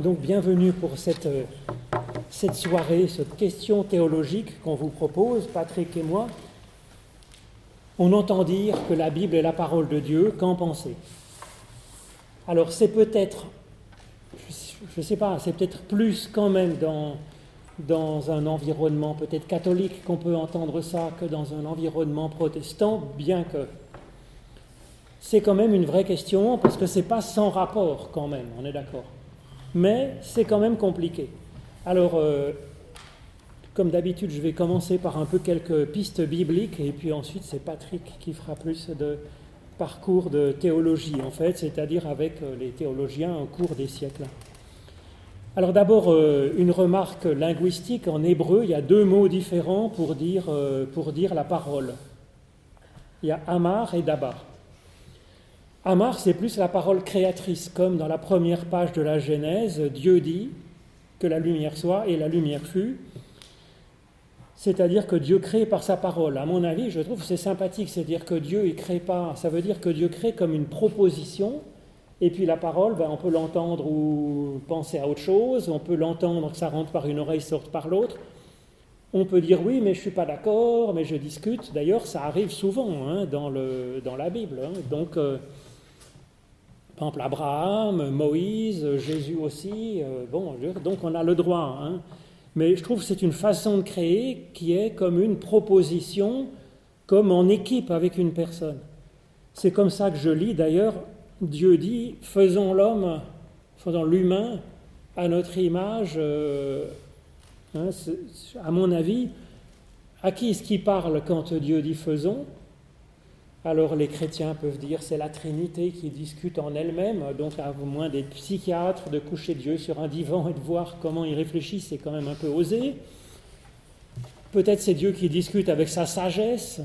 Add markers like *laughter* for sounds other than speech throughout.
Donc bienvenue pour cette, euh, cette soirée, cette question théologique qu'on vous propose, Patrick et moi. On entend dire que la Bible est la parole de Dieu, qu'en pensez? Alors c'est peut-être, je ne sais pas, c'est peut-être plus quand même dans, dans un environnement peut-être catholique qu'on peut entendre ça que dans un environnement protestant, bien que c'est quand même une vraie question parce que c'est pas sans rapport quand même, on est d'accord. Mais c'est quand même compliqué. Alors, euh, comme d'habitude, je vais commencer par un peu quelques pistes bibliques et puis ensuite c'est Patrick qui fera plus de parcours de théologie en fait, c'est-à-dire avec euh, les théologiens au cours des siècles. Alors d'abord, euh, une remarque linguistique. En hébreu, il y a deux mots différents pour dire, pour dire la parole. Il y a Amar et Dabar. Amar, c'est plus la parole créatrice, comme dans la première page de la Genèse, Dieu dit que la lumière soit et la lumière fut. C'est-à-dire que Dieu crée par sa parole. À mon avis, je trouve c'est sympathique, c'est-à-dire que Dieu ne crée pas, ça veut dire que Dieu crée comme une proposition, et puis la parole, ben, on peut l'entendre ou penser à autre chose, on peut l'entendre que ça rentre par une oreille, sorte par l'autre. On peut dire oui, mais je ne suis pas d'accord, mais je discute. D'ailleurs, ça arrive souvent hein, dans, le, dans la Bible. Hein. Donc, euh, par exemple, Abraham, Moïse, Jésus aussi. Euh, bon, donc on a le droit. Hein. Mais je trouve que c'est une façon de créer qui est comme une proposition, comme en équipe avec une personne. C'est comme ça que je lis d'ailleurs. Dieu dit faisons l'homme, faisons l'humain à notre image. Euh, hein, à mon avis, à qui est-ce qui parle quand Dieu dit faisons? Alors les chrétiens peuvent dire c'est la Trinité qui discute en elle-même, donc à moins d'être psychiatre, de coucher Dieu sur un divan et de voir comment il réfléchit, c'est quand même un peu osé. Peut-être c'est Dieu qui discute avec sa sagesse,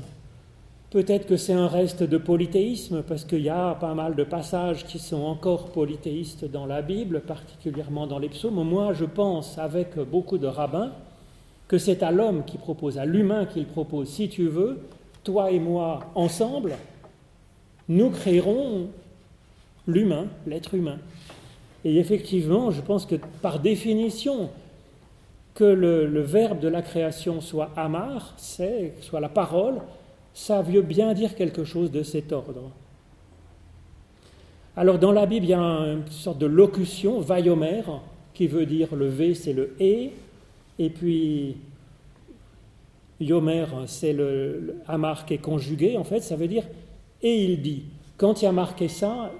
peut-être que c'est un reste de polythéisme, parce qu'il y a pas mal de passages qui sont encore polythéistes dans la Bible, particulièrement dans les psaumes. Moi, je pense, avec beaucoup de rabbins, que c'est à l'homme qui propose, à l'humain qu'il propose, si tu veux, toi et moi, ensemble, nous créerons l'humain, l'être humain. Et effectivement, je pense que par définition, que le, verbe de la création soit amar, soit la parole, ça veut bien dire quelque chose de cet ordre. Alors dans la Bible, il y a une sorte de locution, vayomer, qui veut dire le V, c'est le et, et puis Yomer, c'est le, Amar qui est conjugué, en fait, ça veut dire et il dit. Quand il y a marqué ça,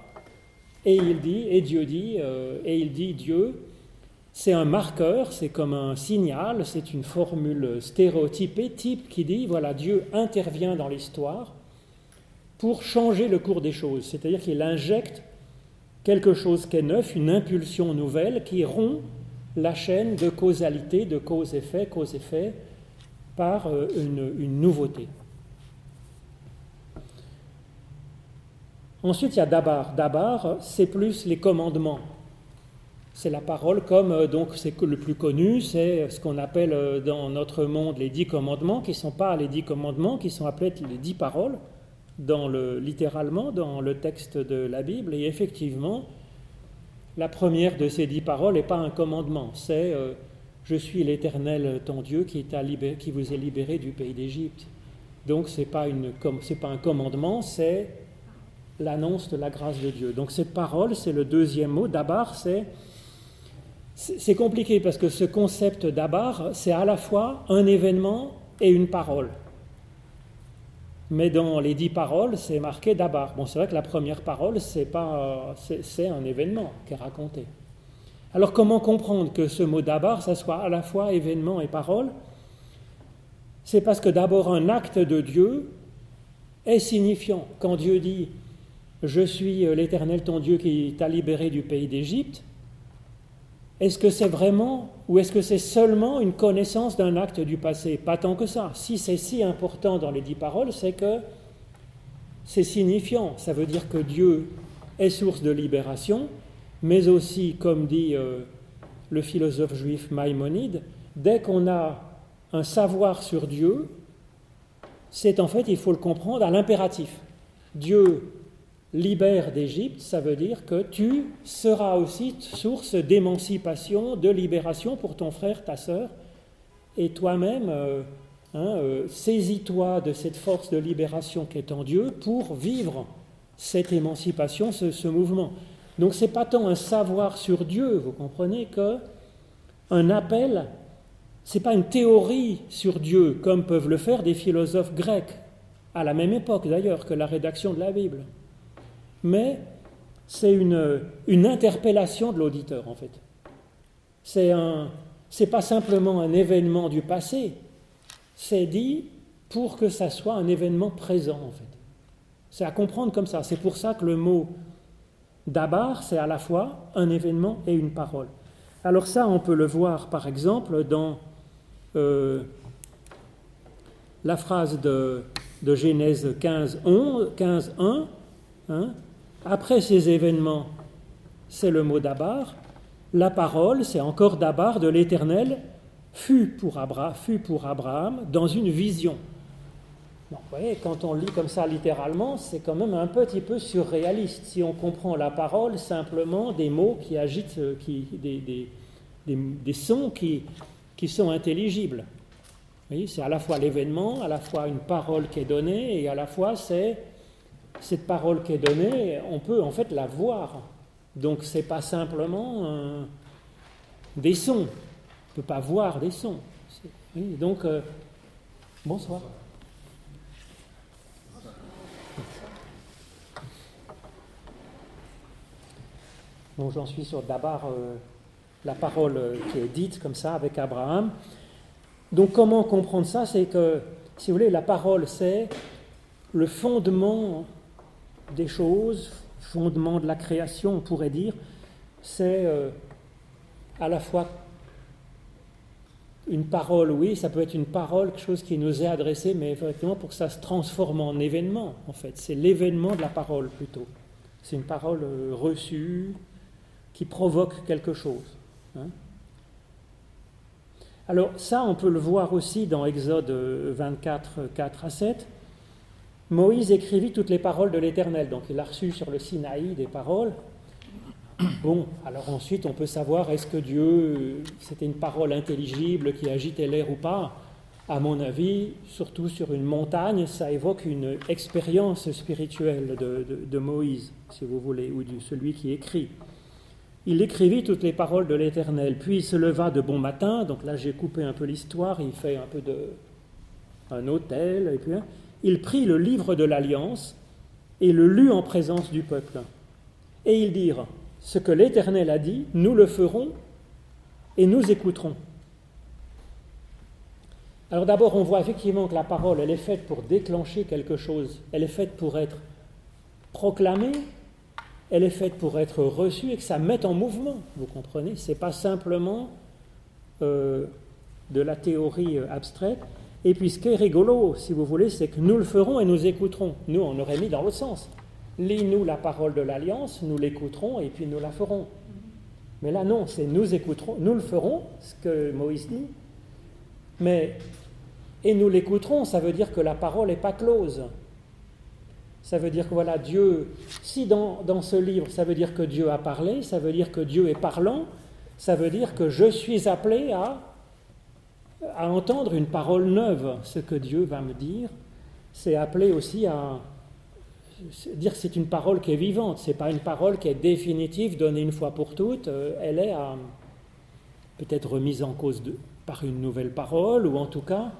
et il dit, et Dieu dit, euh, et il dit Dieu, c'est un marqueur, c'est comme un signal, c'est une formule stéréotypée, type qui dit, voilà, Dieu intervient dans l'histoire pour changer le cours des choses, c'est-à-dire qu'il injecte quelque chose qui est neuf, une impulsion nouvelle qui rompt la chaîne de causalité, de cause-effet, cause-effet, par euh, une, nouveauté. Ensuite, il y a Dabar. Dabar, c'est plus les commandements. C'est la parole comme, euh, donc c'est le plus connu, c'est ce qu'on appelle euh, dans notre monde les dix commandements, qui ne sont pas les dix commandements, qui sont appelés les dix paroles, dans le, littéralement dans le texte de la Bible. Et effectivement, la première de ces dix paroles n'est pas un commandement, c'est je suis l'Éternel ton Dieu qui, qui, vous est libéré du pays d'Égypte. Donc ce n'est pas, pas, un commandement, c'est l'annonce de la grâce de Dieu. Donc cette parole, c'est le deuxième mot. D'abord, c'est... C'est compliqué parce que ce concept d'Abar, c'est à la fois un événement et une parole. Mais dans les dix paroles, c'est marqué d'Abar. Bon, c'est vrai que la première parole, c'est pas, c'est un événement qui est raconté. Alors comment comprendre que ce mot d'abord, ça soit à la fois événement et parole? C'est parce que d'abord un acte de Dieu est signifiant. Quand Dieu dit Je suis l'Éternel ton Dieu qui t'a libéré du pays d'Égypte, est-ce que c'est vraiment ou est-ce que c'est seulement une connaissance d'un acte du passé? Pas tant que ça. Si c'est si important dans les dix paroles, c'est que c'est signifiant. Ça veut dire que Dieu est source de libération mais aussi, comme dit euh, le philosophe juif Maïmonide, dès qu'on a un savoir sur Dieu, c'est en fait, il faut le comprendre, à l'impératif. Dieu libère d'Égypte, ça veut dire que tu seras aussi source d'émancipation, de libération pour ton frère, ta sœur, et toi-même, euh, hein, euh, saisis-toi de cette force de libération qui est en Dieu pour vivre cette émancipation, ce, mouvement. Donc c'est pas tant un savoir sur Dieu, vous comprenez, que un appel, c'est pas une théorie sur Dieu comme peuvent le faire des philosophes grecs à la même époque d'ailleurs que la rédaction de la Bible mais c'est une, une, interpellation de l'auditeur en fait. C'est un, c'est pas simplement un événement du passé, c'est dit pour que ça soit un événement présent en fait. C'est à comprendre comme ça. C'est pour ça que le mot d'abar, c'est à la fois un événement et une parole. Alors ça, on peut le voir par exemple dans euh, la phrase de, de Genèse 15, 11, 15 1, hein, après ces événements, c'est le mot d'Abar. La parole, c'est encore d'Abar de l'Éternel, fut pour Abraham dans une vision. Vous voyez, quand on lit comme ça littéralement, c'est quand même un petit peu surréaliste. Si on comprend la parole simplement des mots qui agitent, euh, qui, des, sons qui, qui sont intelligibles. C'est à la fois l'événement, à la fois une parole qui est donnée, et à la fois c'est cette parole qui est donnée, on peut en fait la voir. Donc ce n'est pas simplement des sons. On ne peut pas voir des sons. donc, euh, bonsoir. Bon, j'en suis sur d'abord euh, la parole qui est dite comme ça avec Abraham. Donc comment comprendre ça? C'est que, si vous voulez, la parole, c'est le fondement des choses, fondement de la création, on pourrait dire, c'est euh, à la fois une parole, oui, ça peut être une parole, quelque chose qui nous est adressé, mais effectivement pour que ça se transforme en événement, en fait. C'est l'événement de la parole plutôt. C'est une parole euh, reçue qui provoque quelque chose. Hein. Alors ça, on peut le voir aussi dans Exode 24, 4 à 7. Moïse écrivit toutes les paroles de l'Éternel, donc il a reçu sur le Sinaï des paroles. Bon, alors ensuite on peut savoir est-ce que Dieu, c'était une parole intelligible qui agitait l'air ou pas? À mon avis, surtout sur une montagne, ça évoque une expérience spirituelle de, Moïse, si vous voulez, ou de celui qui écrit. Il écrivit toutes les paroles de l'Éternel, puis il se leva de bon matin, donc là j'ai coupé un peu l'histoire, il fait un peu de un hôtel, et puis hein, il prit le livre de l'Alliance et le lut en présence du peuple. Et ils dirent, ce que l'Éternel a dit, nous le ferons et nous écouterons. Alors d'abord, on voit effectivement que la parole, elle est faite pour déclencher quelque chose, elle est faite pour être proclamée, elle est faite pour être reçue et que ça mette en mouvement, vous comprenez Ce n'est pas simplement euh, de la théorie euh, abstraite, et puis ce qui est rigolo, si vous voulez, c'est que nous le ferons et nous écouterons. Nous, on aurait mis dans le sens. Lis-nous la parole de l'alliance, nous l'écouterons et puis nous la ferons. Mais là, non, c'est nous écouterons, nous le ferons, ce que Moïse dit. Mais, et nous l'écouterons, ça veut dire que la parole n'est pas close. Ça veut dire que voilà, Dieu, si dans, dans ce livre, ça veut dire que Dieu a parlé, ça veut dire que Dieu est parlant, ça veut dire que je suis appelé à à entendre une parole neuve. Ce que Dieu va me dire, c'est appelé aussi à dire que c'est une parole qui est vivante. C'est pas une parole qui est définitive, donnée une fois pour toutes. Euh, elle est peut-être remise en cause par une nouvelle parole, ou en tout cas,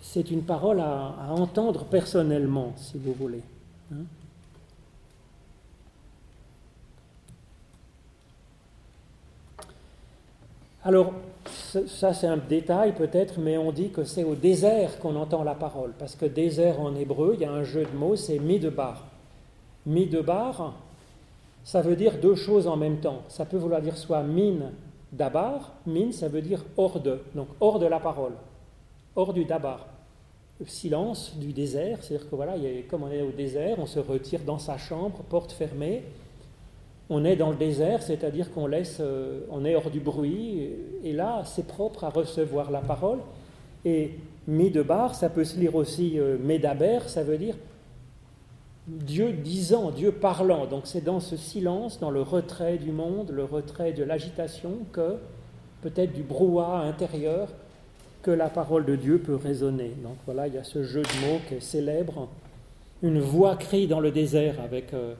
c'est une parole à, entendre personnellement, si vous voulez. Hein. Alors, ça c'est un détail peut-être, mais on dit que c'est au désert qu'on entend la parole, parce que désert en hébreu, il y a un jeu de mots, c'est midbar. Midbar, ça veut dire deux choses en même temps. Ça peut vouloir dire soit mine d'abar, mine ça veut dire hors de, donc hors de la parole, hors du dabar. silence du désert, c'est-à-dire que voilà, comme on est au désert, on se retire dans sa chambre, porte fermée, on est dans le désert, c'est-à-dire qu'on laisse, euh, on est hors du bruit, et là, c'est propre à recevoir la parole. Et mi de bar, ça peut se lire aussi euh, médaber, ça veut dire Dieu disant, Dieu parlant. Donc c'est dans ce silence, dans le retrait du monde, le retrait de l'agitation, que peut-être du brouhaha intérieur, que la parole de Dieu peut résonner. Donc voilà, il y a ce jeu de mots qui est célèbre. Une voix crie dans le désert avec euh,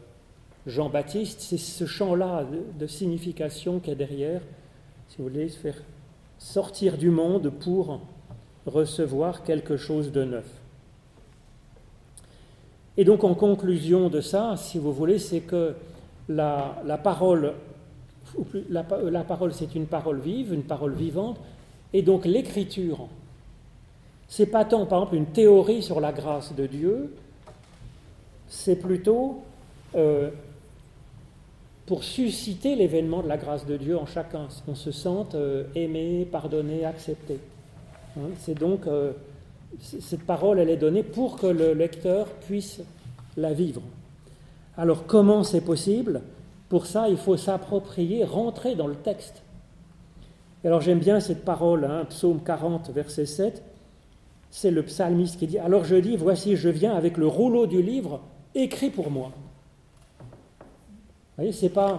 Jean-Baptiste, c'est ce chant-là de, signification qui est derrière, si vous voulez, se faire sortir du monde pour recevoir quelque chose de neuf. Et donc en conclusion de ça, si vous voulez, c'est que la, parole, la, la parole c'est une parole vive, une parole vivante, et donc l'écriture, c'est pas tant par exemple une théorie sur la grâce de Dieu, c'est plutôt euh, pour susciter l'événement de la grâce de Dieu en chacun, qu'on se sente euh, aimé, pardonné, accepté. Hein, c'est donc euh, cette parole, elle est donnée pour que le lecteur puisse la vivre. Alors comment c'est possible? Pour ça, il faut s'approprier, rentrer dans le texte. Alors j'aime bien cette parole, hein, psaume 40, verset 7. C'est le psalmiste qui dit Alors je dis, voici, je viens avec le rouleau du livre écrit pour moi. Vous voyez, ce n'est pas,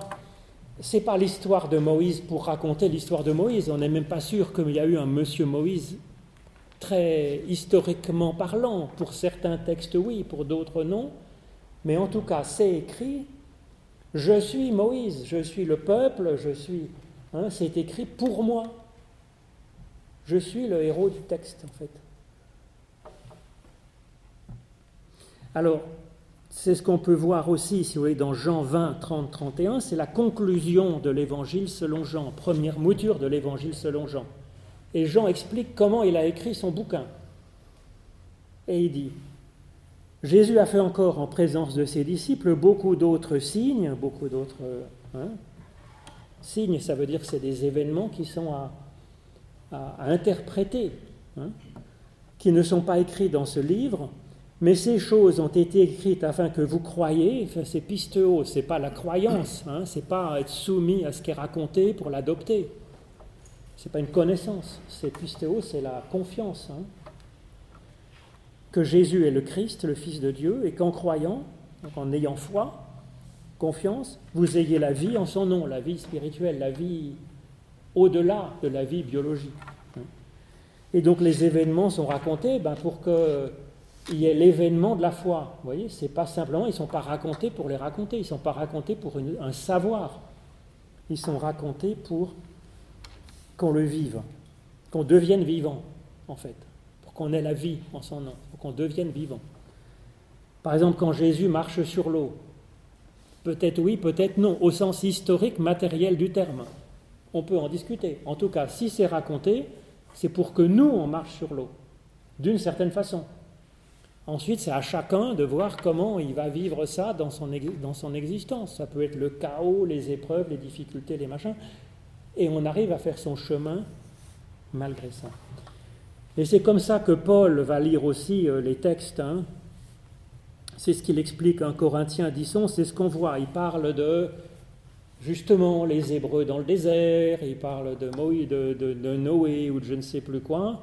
pas l'histoire de Moïse pour raconter l'histoire de Moïse. On n'est même pas sûr qu'il y a eu un monsieur Moïse très historiquement parlant. Pour certains textes, oui, pour d'autres, non. Mais en tout cas, c'est écrit Je suis Moïse, je suis le peuple, je suis. Hein, c'est écrit pour moi. Je suis le héros du texte, en fait. Alors, c'est ce qu'on peut voir aussi, si vous voulez, dans Jean 20, 30, 31, c'est la conclusion de l'évangile selon Jean, première mouture de l'évangile selon Jean. Et Jean explique comment il a écrit son bouquin. Et il dit, Jésus a fait encore en présence de ses disciples beaucoup d'autres signes, beaucoup d'autres hein. Signes, ça veut dire que c'est des événements qui sont à, interpréter, hein, qui ne sont pas écrits dans ce livre, mais ces choses ont été écrites afin que vous croyiez, enfin, c'est pistéo, c'est pas la croyance, hein, c'est pas être soumis à ce qui est raconté pour l'adopter. C'est pas une connaissance, c'est pistéo, c'est la confiance. Hein. Que Jésus est le Christ, le Fils de Dieu, et qu'en croyant, en ayant foi, confiance, vous ayez la vie en son nom, la vie spirituelle, la vie au-delà de la vie biologique. Et donc les événements sont racontés ben, pour que il y a l'événement de la foi. Vous voyez, c'est pas simplement, ils ne sont pas racontés pour les raconter, ils ne sont pas racontés pour un savoir. Ils sont racontés pour qu'on le vive, qu'on devienne vivant, en fait, pour qu'on ait la vie en son nom, pour qu'on devienne vivant. Par exemple, quand Jésus marche sur l'eau, peut-être oui, peut-être non, au sens historique, matériel du terme. On peut en discuter. En tout cas, si c'est raconté, c'est pour que nous, on marche sur l'eau, d'une certaine façon. Ensuite, c'est à chacun de voir comment il va vivre ça dans son, existence. Ça peut être le chaos, les épreuves, les difficultés, les machins. Et on arrive à faire son chemin malgré ça. Et c'est comme ça que Paul va lire aussi euh, les textes. Hein. C'est ce qu'il explique en Corinthiens 10, c'est ce qu'on voit. Il parle de justement les Hébreux dans le désert, il parle de, Moïse, de, de Noé ou de je ne sais plus quoi,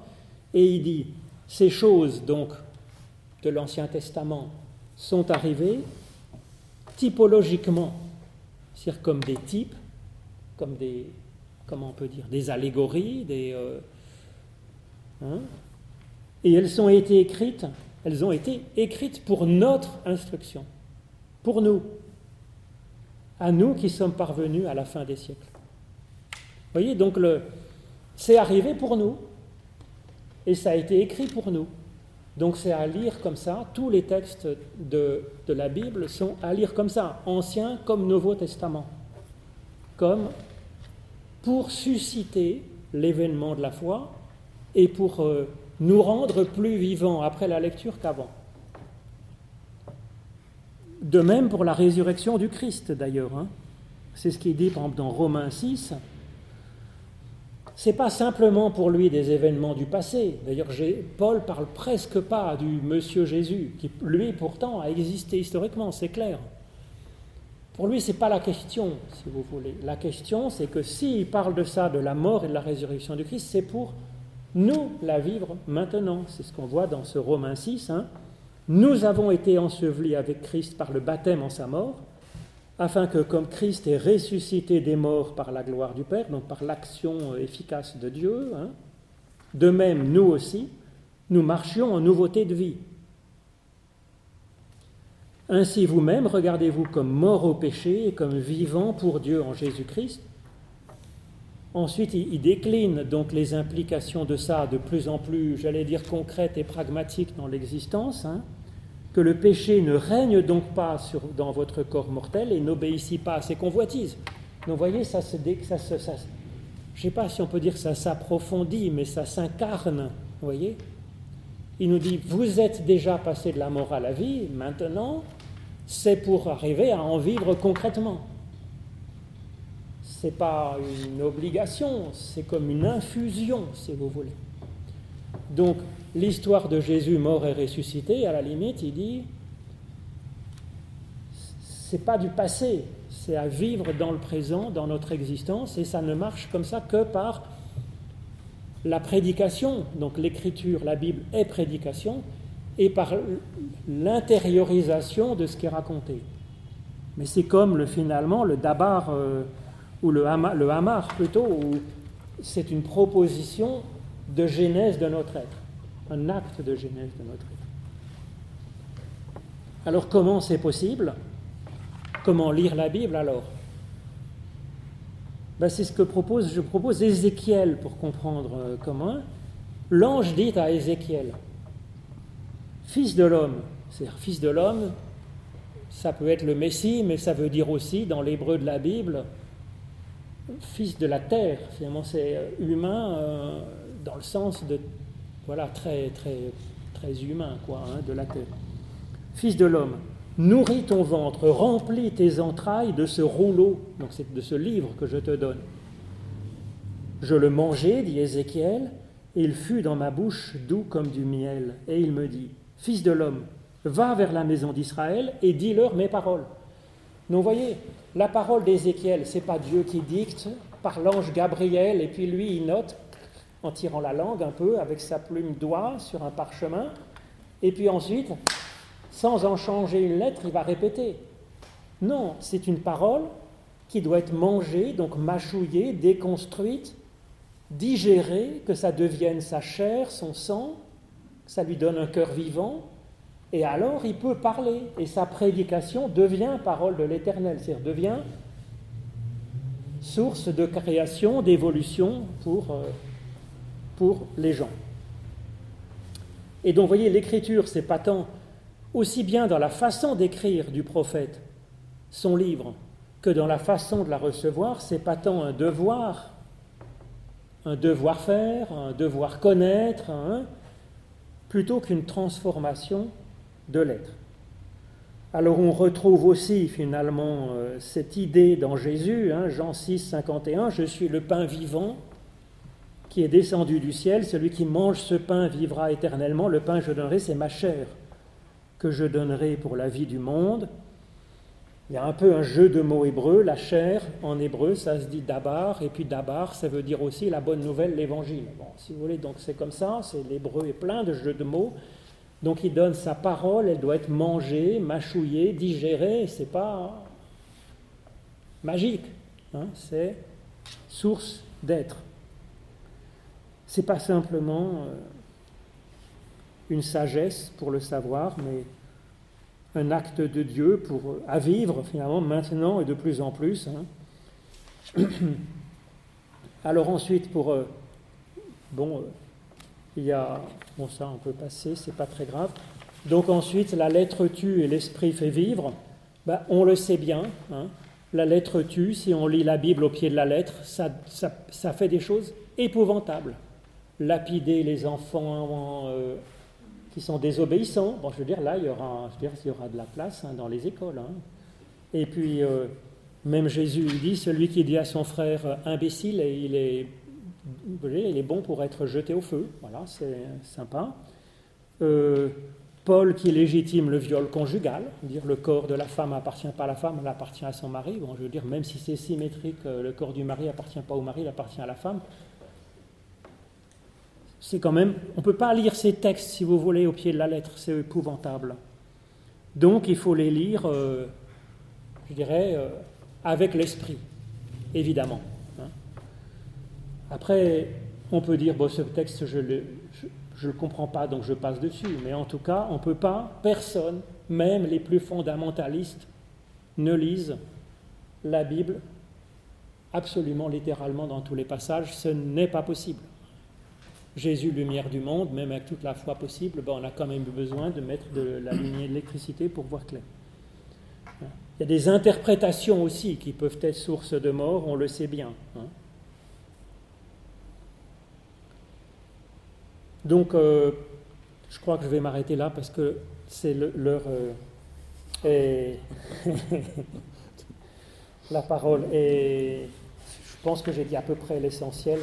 et il dit, ces choses donc de l'Ancien Testament sont arrivés typologiquement, c'est-à-dire comme des types, comme des, comment on peut dire, des allégories, des, euh, hein, et elles ont été écrites, elles ont été écrites pour notre instruction, pour nous, à nous qui sommes parvenus à la fin des siècles. Vous voyez, donc le, c'est arrivé pour nous, et ça a été écrit pour nous. Donc c'est à lire comme ça, tous les textes de, la Bible sont à lire comme ça, Ancien comme Nouveau Testament, comme pour susciter l'événement de la foi et pour euh, nous rendre plus vivants après la lecture qu'avant. De même pour la résurrection du Christ d'ailleurs. Hein. C'est ce qu'il dit par dans Romains 6 c'est pas simplement pour lui des événements du passé. D'ailleurs, Paul parle presque pas du Monsieur Jésus, qui lui pourtant a existé historiquement, c'est clair. Pour lui, c'est pas la question, si vous voulez. La question, c'est que s'il parle de ça, de la mort et de la résurrection du Christ, c'est pour nous la vivre maintenant. C'est ce qu'on voit dans ce Romain 6. Hein. Nous avons été ensevelis avec Christ par le baptême en sa mort, afin que comme Christ est ressuscité des morts par la gloire du Père, donc par l'action efficace de Dieu, hein, de même nous aussi, nous marchions en nouveauté de vie. Ainsi vous-même, regardez-vous comme mort au péché et comme vivant pour Dieu en Jésus-Christ. Ensuite, il décline donc les implications de ça de plus en plus, j'allais dire, concrètes et pragmatiques dans l'existence. Hein. que le péché ne règne donc pas dans votre corps mortel et n'obéissit pas à ses convoitises. Donc vous voyez, ça se, je ne sais pas si on peut dire ça s'approfondit, mais ça s'incarne. Vous voyez Il nous dit, vous êtes déjà passé de la mort à la vie, maintenant, c'est pour arriver à en vivre concrètement. N'est pas une obligation, c'est comme une infusion, si vous voulez. Donc, l'histoire de Jésus mort et ressuscité, à la limite, il dit, c'est pas du passé, c'est à vivre dans le présent, dans notre existence, et ça ne marche comme ça que par la prédication. Donc l'écriture, la Bible est prédication, et par l'intériorisation de ce qui est raconté. Mais c'est comme le, finalement le dabar euh, ou le, hamar plutôt, où c'est une proposition de genèse de notre être, un acte de genèse de notre être. Alors comment c'est possible? Comment lire la Bible alors? Ben, C'est ce que propose, je propose Ézéchiel pour comprendre euh, comment. L'ange dit à Ézéchiel, Fils de l'homme, c'est-à-dire fils de l'homme, ça peut être le Messie, mais ça veut dire aussi, dans l'hébreu de la Bible, fils de la terre. Finalement, c'est euh, humain euh, dans le sens de, voilà, très, très, très humain, quoi, hein, de la terre. Fils de l'homme, nourris ton ventre, remplis tes entrailles de ce rouleau, donc c'est de ce livre que je te donne. Je le mangeai, dit Ézéchiel, et il fut dans ma bouche doux comme du miel. Et il me dit, Fils de l'homme, va vers la maison d'Israël et dis-leur mes paroles. Donc voyez, la parole d'Ézéchiel, c'est pas Dieu qui dicte par l'ange Gabriel et puis lui il note en tirant la langue un peu avec sa plume doigt sur un parchemin et puis ensuite, sans en changer une lettre, il va répéter. Non, c'est une parole qui doit être mangée, donc mâchouillée, déconstruite, digérée, que ça devienne sa chair, son sang, ça lui donne un cœur vivant, et alors il peut parler, et sa prédication devient parole de l'Éternel, c'est-à-dire devient source de création, d'évolution pour, euh, pour les gens. Et donc, vous voyez, l'écriture, c'est pas tant aussi bien dans la façon d'écrire du prophète son livre que dans la façon de la recevoir, c'est pas tant un devoir, un devoir faire, un devoir connaître, hein, plutôt qu'une transformation de l'être. Alors on retrouve aussi finalement euh, cette idée dans Jésus, hein, Jean 6, 51, Je suis le pain vivant qui est descendu du ciel, celui qui mange ce pain vivra éternellement, le pain que je donnerai, c'est ma chair que je donnerai pour la vie du monde. Il y a un peu un jeu de mots hébreux, la chair en hébreu, ça se dit dabar, et puis dabar, ça veut dire aussi la bonne nouvelle, l'évangile. Bon, si vous voulez, donc c'est comme ça, c'est l'hébreu est plein de jeux de mots. Donc il donne sa parole, elle doit être mangée, mâchouillée, digérée, c'est pas magique, hein, c'est source d'être. C'est pas simplement euh, une sagesse pour le savoir, mais un acte de Dieu pour, à vivre finalement maintenant et de plus en plus. Hein. *coughs* Alors ensuite, pour... Euh, bon, euh, il y a... Bon, ça, on peut passer, c'est pas très grave. Donc ensuite, la lettre tue et l'esprit fait vivre. Ben, on le sait bien. Hein. La lettre tue, si on lit la Bible au pied de la lettre, ça, fait des choses épouvantables. Lapider les enfants euh, qui sont désobéissants. Bon, je veux dire, là, il y aura, de la place hein, dans les écoles. Hein. Et puis, euh, même Jésus dit, celui qui dit à son frère euh, imbécile, il est, il est bon pour être jeté au feu. Voilà, c'est sympa. Euh, Paul qui légitime le viol conjugal, dire le corps de la femme appartient pas à la femme, elle appartient à son mari. Bon, je veux dire, même si c'est symétrique, le corps du mari appartient pas au mari, il appartient à la femme c'est quand même, on peut pas lire ces textes, si vous voulez, au pied de la lettre, c'est épouvantable. Donc il faut les lire, je dirais, avec l'esprit, évidemment. Après, on peut dire, bon, ce texte, je ne le, comprends pas, donc je passe dessus. Mais en tout cas, on ne peut pas, personne, même les plus fondamentalistes, ne lisent la Bible absolument littéralement dans tous les passages. Ce n'est pas possible. Jésus, lumière du monde, même avec toute la foi possible, ben, on a quand même besoin de mettre de la lumière d'électricité pour voir clair. Il y a des interprétations aussi qui peuvent être source de mort, on le sait bien. Hein. Donc, euh, je crois que je vais m'arrêter là parce que c'est l'heure. Euh, *laughs* la parole et je pense que j'ai dit à peu près l'essentiel.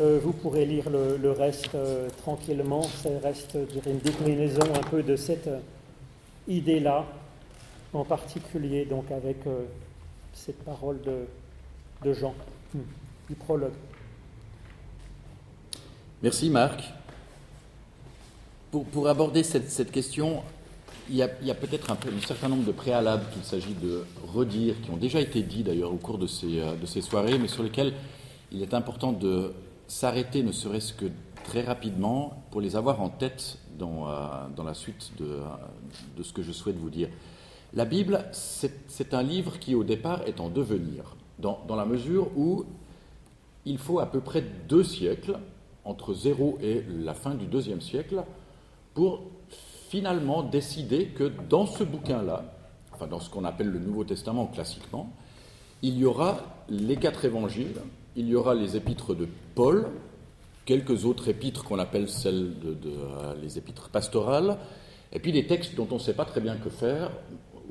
Euh, vous pourrez lire le, reste tranquillement. Ça reste une déclinaison un peu de cette idée-là, en particulier donc avec cette parole de, de Jean, hmm, du prologue. Merci Marc. Pour, aborder cette, question, il y a, peut-être un, certain nombre de préalables qu'il s'agit de redire, qui ont déjà été dits d'ailleurs au cours de ces, euh, de ces soirées, mais sur lesquels il est important de s'arrêter, ne serait-ce que très rapidement, pour les avoir en tête dans, euh, la suite de, ce que je souhaite vous dire. La Bible, c'est un livre qui au départ est en devenir, dans, la mesure où il faut à peu près deux siècles, entre zéro et la fin du deuxième siècle, pour finalement décider que dans ce bouquin-là, enfin dans ce qu'on appelle le Nouveau Testament classiquement, il y aura les quatre évangiles, il y aura les épîtres de Paul, quelques autres épîtres qu'on appelle celles de, euh, les épîtres pastorales, et puis des textes dont on ne sait pas très bien que faire,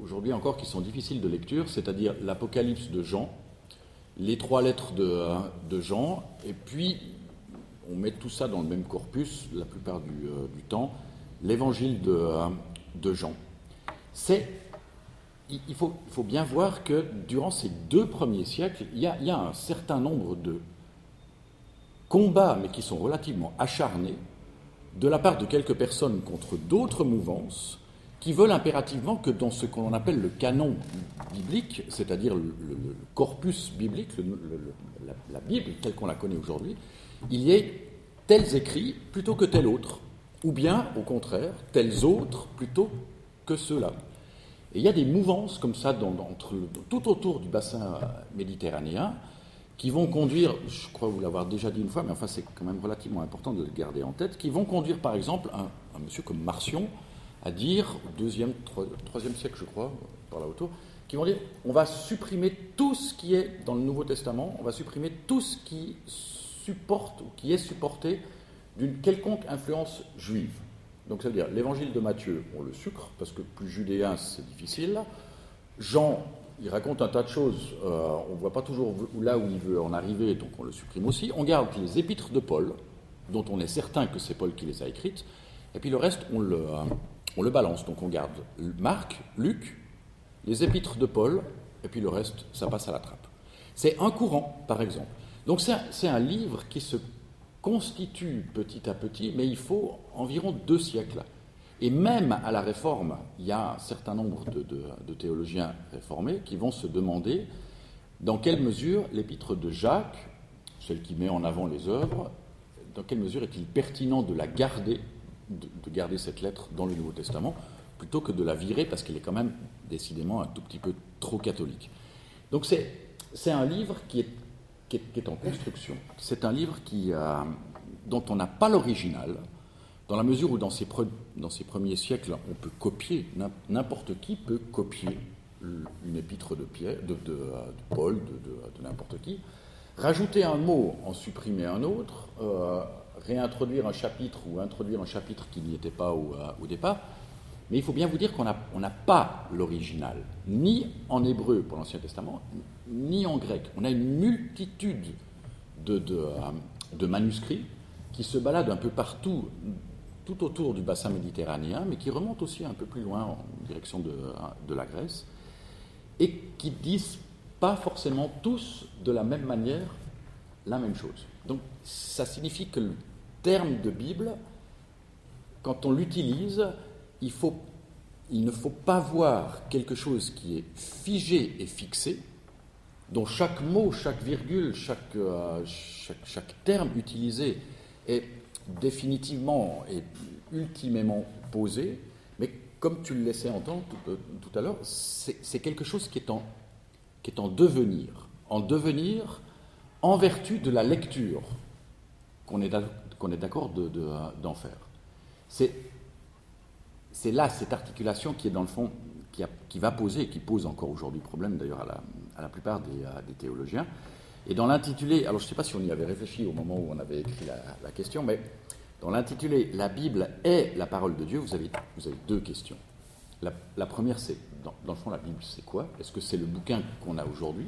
aujourd'hui encore qui sont difficiles de lecture, c'est-à-dire l'Apocalypse de Jean, les trois lettres de, euh, de, Jean, et puis on met tout ça dans le même corpus la plupart du, euh, du temps, l'évangile de, de, Jean. C'est, il, faut, bien voir que durant ces deux premiers siècles, il y a, un certain nombre de combats, mais qui sont relativement acharnés, de la part de quelques personnes contre d'autres mouvances, qui veulent impérativement que dans ce qu'on appelle le canon biblique, c'est-à-dire le, corpus biblique, la, la, Bible telle qu'on la connaît aujourd'hui, il y ait tels écrits plutôt que tels autres ou bien, au contraire, tels autres plutôt que ceux-là. Et il y a des mouvances comme ça tout autour du bassin méditerranéen qui vont conduire, je crois vous l'avoir déjà dit une fois, mais enfin c'est quand même relativement important de le garder en tête, qui vont conduire par exemple un, monsieur comme Marcion à dire, au deuxième, troisième siècle je crois, par là autour, qui vont dire on va supprimer tout ce qui est dans le Nouveau Testament, on va supprimer tout ce qui supporte ou qui est supporté d'une quelconque influence juive. Donc ça veut dire l'évangile de Matthieu, on le sucre, parce que plus judéen, c'est difficile. Jean, il raconte un tas de choses, euh, on ne voit pas toujours là où il veut en arriver, donc on le supprime aussi. On garde les épîtres de Paul, dont on est certain que c'est Paul qui les a écrites, et puis le reste, on le, euh, on le balance. Donc on garde Marc, Luc, les épîtres de Paul, et puis le reste, ça passe à la trappe. C'est un courant, par exemple. Donc c'est un livre qui se constitue petit à petit, mais il faut environ deux siècles. Et même à la Réforme, il y a un certain nombre de, théologiens réformés qui vont se demander dans quelle mesure l'épître de Jacques, celle qui met en avant les œuvres, dans quelle mesure est-il pertinent de la garder, de, garder cette lettre dans le Nouveau Testament, plutôt que de la virer parce qu'elle est quand même décidément un tout petit peu trop catholique. Donc c'est un livre qui est qui est, en construction. C'est un livre qui, dont on n'a pas l'original, dans la mesure où dans ces, premiers siècles, on peut copier, n'importe qui peut copier une épître de, Pierre, de, de, Paul, de, n'importe qui, rajouter un mot, en supprimer un autre, euh, réintroduire un chapitre ou introduire un chapitre qui n'y était pas au, euh, au départ. Mais il faut bien vous dire qu'on n'a pas l'original, ni en hébreu pour l'Ancien Testament, ni en grec. On a une multitude de, de, manuscrits qui se baladent un peu partout, tout autour du bassin méditerranéen, mais qui remontent aussi un peu plus loin en direction de, la Grèce, et qui disent pas forcément tous de la même manière la même chose. Donc ça signifie que le terme de Bible, quand on l'utilise, il ne faut pas voir quelque chose qui est figé et fixé, dont chaque mot, chaque virgule, chaque, euh, chaque, chaque terme utilisé est définitivement et ultimement posé, mais comme tu le laissais entendre tout, euh, à l'heure, c'est quelque chose qui est, en, qui est en devenir, en devenir en vertu de la lecture qu'on est d'accord d'en de, de, faire. C'est c'est là cette articulation qui est dans le fond, qui, qui va poser, et qui pose encore aujourd'hui problème d'ailleurs à la, à la, plupart des, des, théologiens. Et dans l'intitulé, alors je ne sais pas si on y avait réfléchi au moment où on avait écrit la, question, mais dans l'intitulé La Bible est la parole de Dieu, vous avez, deux questions. La, première, c'est, dans, le fond, la Bible, c'est quoi? Est-ce que c'est le bouquin qu'on a aujourd'hui?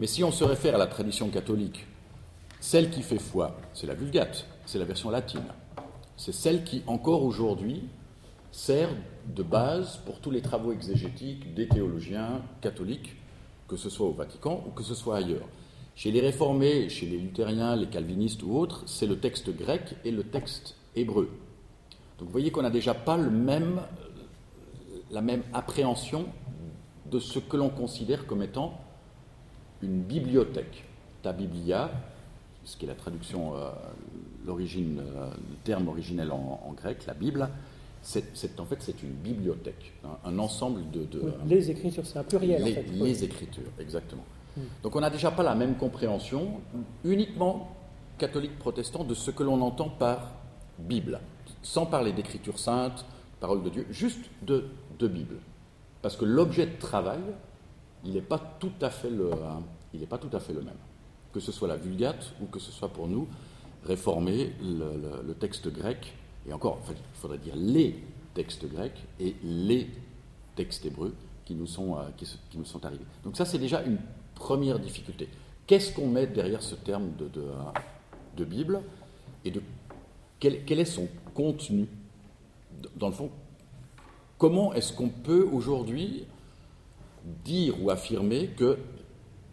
Mais si on se réfère à la tradition catholique, celle qui fait foi, c'est la Vulgate, c'est la version latine. C'est celle qui, encore aujourd'hui, sert de base pour tous les travaux exégétiques des théologiens catholiques, que ce soit au Vatican ou que ce soit ailleurs. Chez les réformés, chez les luthériens, les calvinistes ou autres, c'est le texte grec et le texte hébreu. Donc vous voyez qu'on n'a déjà pas le même, la même appréhension de ce que l'on considère comme étant une bibliothèque. Ta biblia, ce qui est la traduction, euh, l'origine, euh, le terme originel en, en grec, la Bible, c'est, en fait, c'est une bibliothèque, un, ensemble de... de les écritures, c'est un pluriel. Les, en fait. les écritures, exactement. Hmm. Donc on n'a déjà pas la même compréhension, uniquement catholique protestant, de ce que l'on entend par Bible, sans parler d'écriture sainte, parole de Dieu, juste de, de Bible. Parce que l'objet de travail, il n'est pas tout à fait le, il n'est pas tout à fait le même. Que ce soit la Vulgate ou que ce soit pour nous réformer le, le, le texte grec et encore, il faudrait dire les textes grecs et les textes hébreux qui nous sont, euh, qui, nous sont arrivés. Donc ça, c'est déjà une première difficulté. Qu'est-ce qu'on met derrière ce terme de, de, de Bible et de quel, est son contenu? Dans le fond, comment est-ce qu'on peut aujourd'hui dire ou affirmer que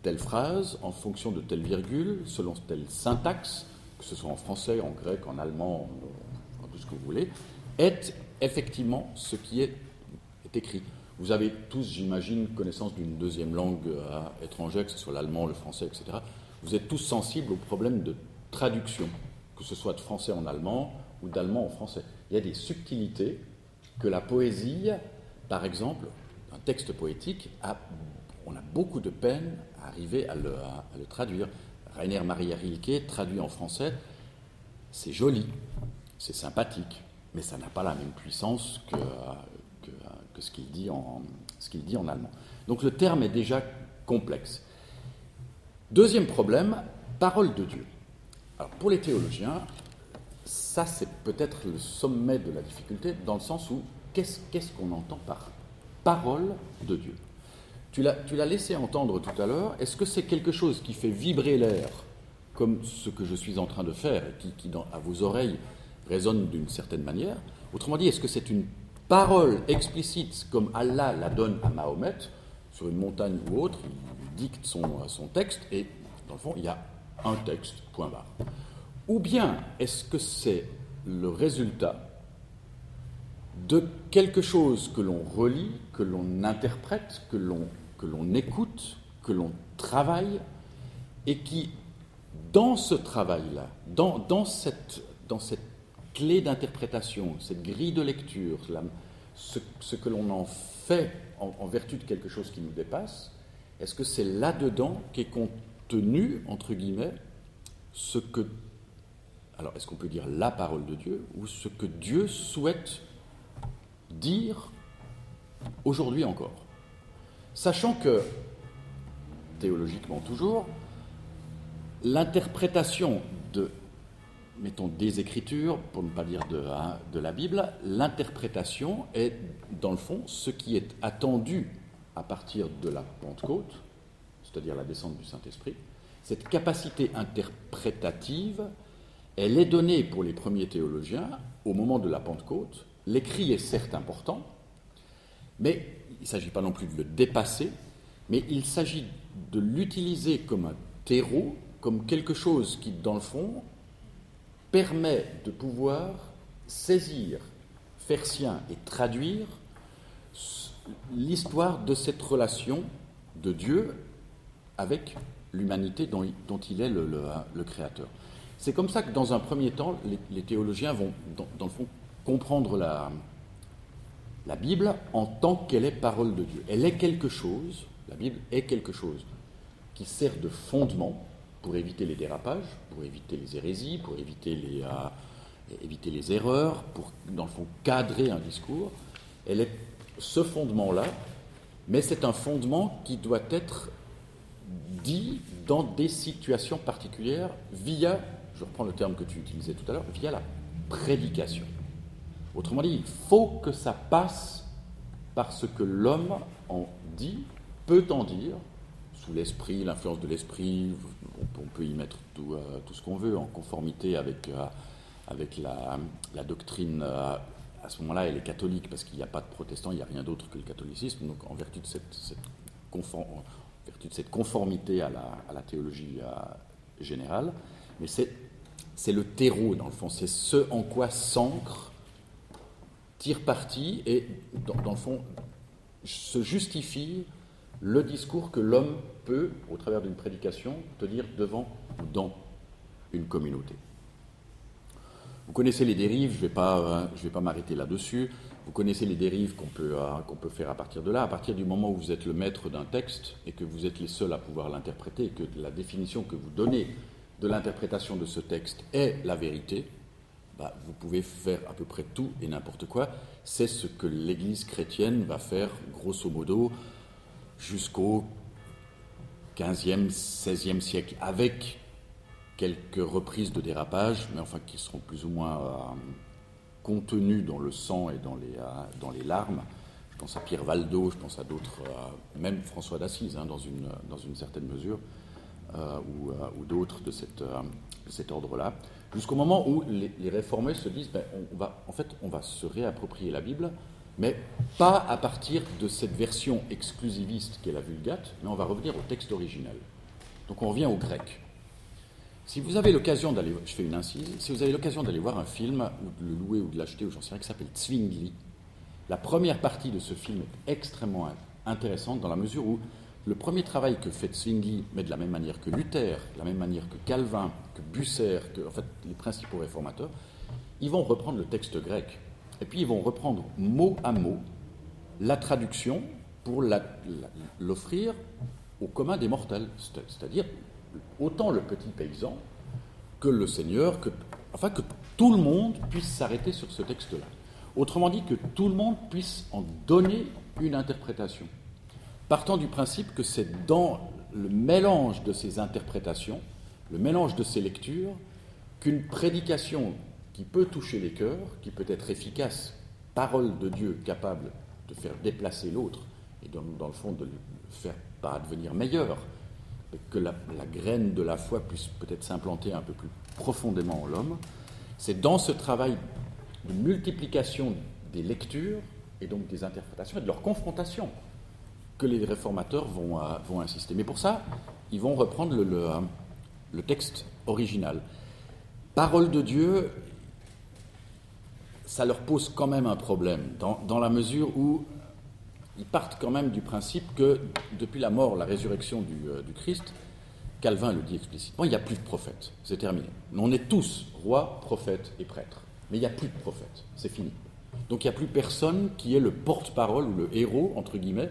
telle phrase, en fonction de telle virgule, selon telle syntaxe, que ce soit en français, en grec, en allemand, vous voulez, est effectivement ce qui est, écrit. Vous avez tous, j'imagine, connaissance d'une deuxième langue euh, étrangère, que ce soit l'allemand, le français, etc. Vous êtes tous sensibles au problème de traduction, que ce soit de français en allemand ou d'allemand en français. Il y a des subtilités que la poésie, par exemple, un texte poétique, a, on a beaucoup de peine à arriver à le, à le traduire. Rainer Maria Rilke, traduit en français, c'est joli, c'est sympathique, mais ça n'a pas la même puissance que, que, que ce qu'il dit, en allemand. Donc le terme est déjà complexe. Deuxième problème, parole de Dieu. Alors pour les théologiens, ça c'est peut-être le sommet de la difficulté, dans le sens où qu'est-ce qu'on qu entend par parole de Dieu? Tu l'as laissé entendre tout à l'heure, est-ce que c'est quelque chose qui fait vibrer l'air, comme ce que je suis en train de faire, et qui, à vos oreilles résonne d'une certaine manière. Autrement dit, est-ce que c'est une parole explicite comme Allah la donne à Mahomet sur une montagne ou autre Il dicte son, son texte et dans le fond, il y a un texte, point barre. Ou bien est-ce que c'est le résultat de quelque chose que l'on relit, que l'on interprète, que l'on, écoute, que l'on travaille, et qui, dans ce travail-là, dans cette clé d'interprétation, cette grille de lecture, ce, que l'on en fait en, en, vertu de quelque chose qui nous dépasse, est-ce que c'est là-dedans qu'est contenu, entre guillemets, ce que... Alors, est-ce qu'on peut dire la parole de Dieu ou ce que Dieu souhaite dire aujourd'hui encore? Sachant que, théologiquement toujours, l'interprétation de mettons, des Écritures, pour ne pas dire de, hein, de la Bible, l'interprétation est, dans le fond, ce qui est attendu à partir de la Pentecôte, c'est-à-dire la descente du Saint-Esprit. Cette capacité interprétative, elle est donnée pour les premiers théologiens au moment de la Pentecôte. L'écrit est certes important, mais il ne s'agit pas non plus de le dépasser, mais il s'agit de l'utiliser comme un terreau, comme quelque chose qui, dans le fond, permet de pouvoir saisir, faire sien et traduire l'histoire de cette relation de Dieu avec l'humanité dont, il est le, créateur. C'est comme ça que dans un premier temps, les, théologiens vont, dans, le fond, comprendre la, Bible en tant qu'elle est parole de Dieu. Elle est quelque chose, la Bible est quelque chose qui sert de fondement pour éviter les dérapages, pour éviter les hérésies, pour éviter les, euh, éviter les erreurs, pour, dans le fond, cadrer un discours. Elle est ce fondement-là, mais c'est un fondement qui doit être dit dans des situations particulières via, je reprends le terme que tu utilisais tout à l'heure, via la prédication. Autrement dit, il faut que ça passe par ce que l'homme en dit, peut en dire, sous l'esprit, l'influence de l'esprit, on peut y mettre tout, euh, tout ce qu'on veut, en conformité avec, euh, avec la, doctrine. Euh, à ce moment-là, elle est catholique, parce qu'il n'y a pas de protestants, il n'y a rien d'autre que le catholicisme. Donc, en vertu de cette, cette, vertu de cette conformité à la, à la théologie générale, mais c'est le terreau, dans le fond, c'est ce en quoi s'ancre, tire parti et, dans, dans le fond, se justifie le discours que l'homme peut, au travers d'une prédication, te dire devant ou dans une communauté. Vous connaissez les dérives, je ne vais pas, euh, vais pas m'arrêter là-dessus. Vous connaissez les dérives qu'on peut, qu'on peut faire à partir de là. À partir du moment où vous êtes le maître d'un texte et que vous êtes les seuls à pouvoir l'interpréter, et que la définition que vous donnez de l'interprétation de ce texte est la vérité, bah, vous pouvez faire à peu près tout et n'importe quoi. C'est ce que l'Église chrétienne va faire, grosso modo, jusqu'au 15e, 16e siècle, avec quelques reprises de dérapage, mais enfin qui seront plus ou moins euh, contenues dans le sang et dans les, euh, dans les larmes. Je pense à Pierre Valdo, je pense à d'autres, euh, même François d'Assise, hein, dans, une, dans une certaine mesure, ou, d'autres de, cet ordre-là, jusqu'au moment où les, les réformés se disent, ben, on va, en fait, on va se réapproprier la Bible, mais pas à partir de cette version exclusiviste qu'est la Vulgate, mais on va revenir au texte original. Donc on revient au grec. Si vous avez l'occasion d'aller, je fais une incise, si vous avez l'occasion d'aller voir un film, ou de le louer ou de l'acheter, ou j'en sais rien, qui s'appelle Zwingli, la première partie de ce film est extrêmement intéressante dans la mesure où le premier travail que fait Zwingli, mais de la même manière que Luther, de la même manière que Calvin, que Busser, que en fait les principaux réformateurs, ils vont reprendre le texte grec et puis ils vont reprendre mot à mot la traduction pour l'offrir au commun des mortels, c'est-à-dire autant le petit paysan que le seigneur, que, enfin que tout le monde puisse s'arrêter sur ce texte-là. Autrement dit, que tout le monde puisse en donner une interprétation, partant du principe que c'est dans le mélange de ces interprétations, le mélange de ces lectures, qu'une prédication qui peut toucher les cœurs, qui peut être efficace, parole de Dieu capable de faire déplacer l'autre et dans, le fond de le faire pas devenir meilleur, mais que la, graine de la foi puisse peut-être s'implanter un peu plus profondément en l'homme, c'est dans ce travail de multiplication des lectures et donc des interprétations et de leur confrontation que les réformateurs vont, euh, vont insister. Mais pour ça, ils vont reprendre le texte original. Parole de Dieu ça leur pose quand même un problème, dans, la mesure où ils partent quand même du principe que depuis la mort, la résurrection du, euh, Christ, Calvin le dit explicitement, il n'y a plus de prophètes, c'est terminé. On est tous rois, prophètes et prêtres, mais il n'y a plus de prophètes, c'est fini. Donc il n'y a plus personne qui est le porte-parole ou le héros, entre guillemets,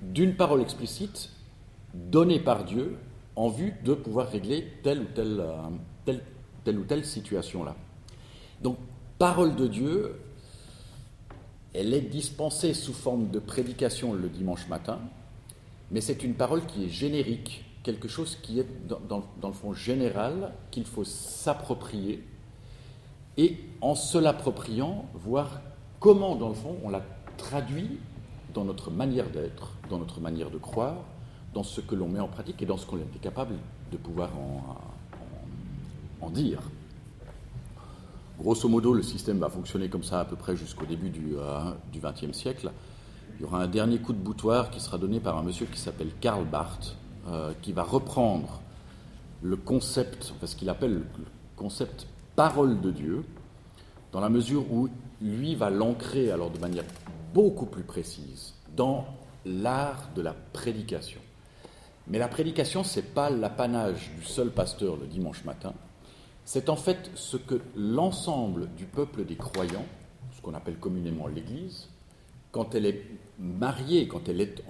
d'une parole explicite donnée par Dieu en vue de pouvoir régler telle ou telle, euh, telle, telle ou telle situation-là. Donc parole de Dieu, elle est dispensée sous forme de prédication le dimanche matin, mais c'est une parole qui est générique, quelque chose qui est dans, le fond général, qu'il faut s'approprier, et en se l'appropriant, voir comment, dans le fond, on la traduit dans notre manière d'être, dans notre manière de croire, dans ce que l'on met en pratique et dans ce qu'on est capable de pouvoir en dire. Grosso modo, le système va fonctionner comme ça à peu près jusqu'au début du XXe euh, siècle. Il y aura un dernier coup de boutoir qui sera donné par un monsieur qui s'appelle Karl Barth, euh, qui va reprendre le concept, ce qu'il appelle le concept parole de Dieu, dans la mesure où lui va l'ancrer alors de manière beaucoup plus précise dans l'art de la prédication. Mais la prédication, ce n'est pas l'apanage du seul pasteur le dimanche matin, c'est en fait ce que l'ensemble du peuple des croyants, ce qu'on appelle communément l'Église, quand elle est mariée, quand elle est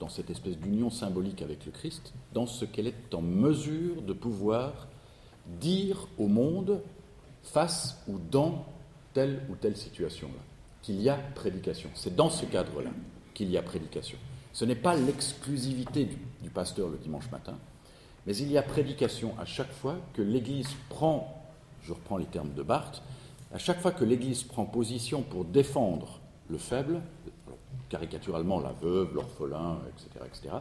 dans cette espèce d'union symbolique avec le Christ, dans ce qu'elle est en mesure de pouvoir dire au monde face ou dans telle ou telle situation-là, qu'il y a prédication. C'est dans ce cadre-là qu'il y a prédication. Ce n'est pas l'exclusivité du, pasteur le dimanche matin, mais il y a prédication à chaque fois que l'Église prend, je reprends les termes de Barthes, à chaque fois que l'Église prend position pour défendre le faible, caricaturalement la veuve, l'orphelin, etc., etc.,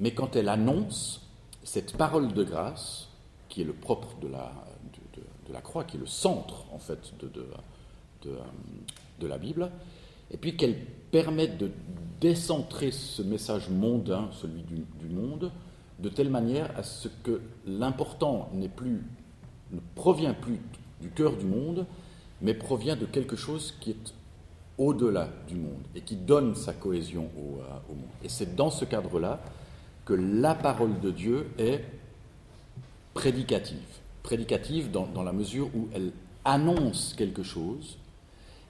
mais quand elle annonce cette parole de grâce, qui est le propre de la, croix, qui est le centre, en fait, de, de la Bible, et puis qu'elle permet de décentrer ce message mondain, celui du monde, de telle manière à ce que l'important n'est plus, ne provient plus du cœur du monde, mais provient de quelque chose qui est au-delà du monde et qui donne sa cohésion au, euh, monde. Et c'est dans ce cadre-là que la parole de Dieu est prédicative. Prédicative dans, la mesure où elle annonce quelque chose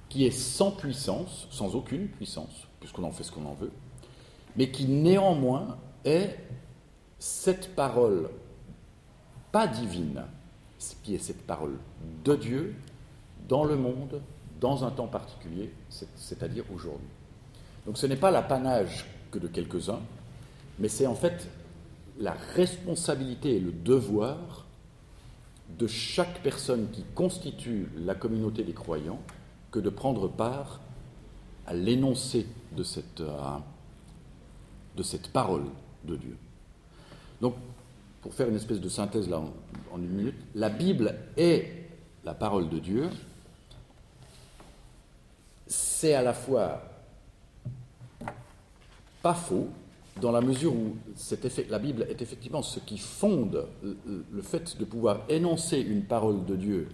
qui est sans puissance, sans aucune puissance, puisqu'on en fait ce qu'on en veut, mais qui néanmoins est cette parole, pas divine, qui est cette parole de Dieu dans le monde, dans un temps particulier, c'est-à-dire aujourd'hui. Donc ce n'est pas l'apanage que de quelques-uns, mais c'est en fait la responsabilité et le devoir de chaque personne qui constitue la communauté des croyants que de prendre part à l'énoncé de cette, euh, de cette parole de Dieu. Donc, pour faire une espèce de synthèse là en, une minute, la Bible est la parole de Dieu. C'est à la fois pas faux, dans la mesure où la Bible est effectivement ce qui fonde le fait de pouvoir énoncer une parole de Dieu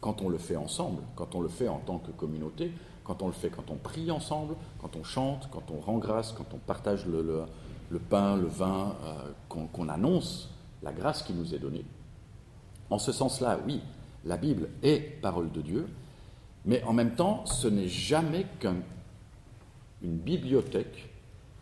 quand on le fait ensemble, quand on le fait en tant que communauté, quand on le fait quand on prie ensemble, quand on chante, quand on rend grâce, quand on partage le, le pain, le vin, euh, qu'on annonce la grâce qui nous est donnée. En ce sens-là, oui, la Bible est parole de Dieu, mais en même temps, ce n'est jamais qu'une bibliothèque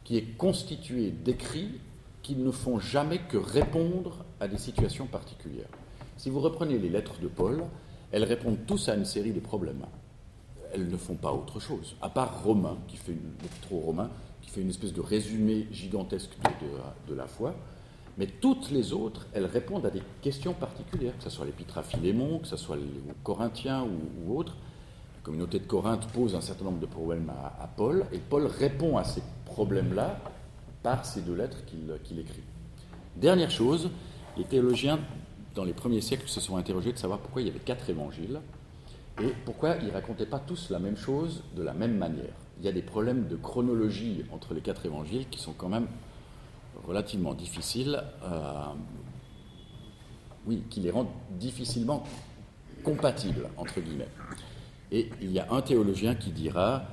qui est constituée d'écrits qui ne font jamais que répondre à des situations particulières. Si vous reprenez les lettres de Paul, elles répondent tous à une série de problèmes. Elles ne font pas autre chose, à part Romain, qui fait une, Romain, qui fait une espèce de résumé gigantesque de, la foi. Mais toutes les autres, elles répondent à des questions particulières, que ce soit l'épître à Philémon, que ce soit les Corinthiens ou, ou autres. La communauté de Corinthe pose un certain nombre de problèmes à, Paul, et Paul répond à ces problèmes-là par ces deux lettres qu'il écrit. Dernière chose, les théologiens, dans les premiers siècles, se sont interrogés de savoir pourquoi il y avait quatre évangiles et pourquoi ils ne racontaient pas tous la même chose de la même manière il y a des problèmes de chronologie entre les quatre évangiles qui sont quand même relativement difficiles, euh, oui, qui les rendent difficilement compatibles, entre guillemets. Et il y a un théologien qui dira,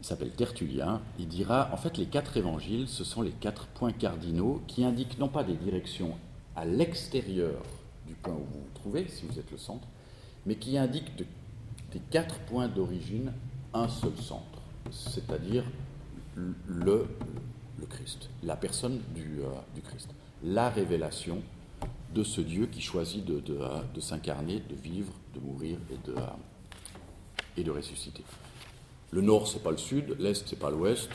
il s'appelle Tertullien, il dira, en fait, les quatre évangiles, ce sont les quatre points cardinaux qui indiquent non pas des directions à l'extérieur du point où vous vous trouvez, si vous êtes le centre, mais qui indiquent des quatre points d'origine un seul centre c'est-à-dire le, le, Christ, la personne du, euh, du, Christ, la révélation de ce Dieu qui choisit de, de, euh, de s'incarner, de vivre, de mourir et de, euh, et de ressusciter. Le nord, c'est pas le sud, l'est, c'est pas l'ouest.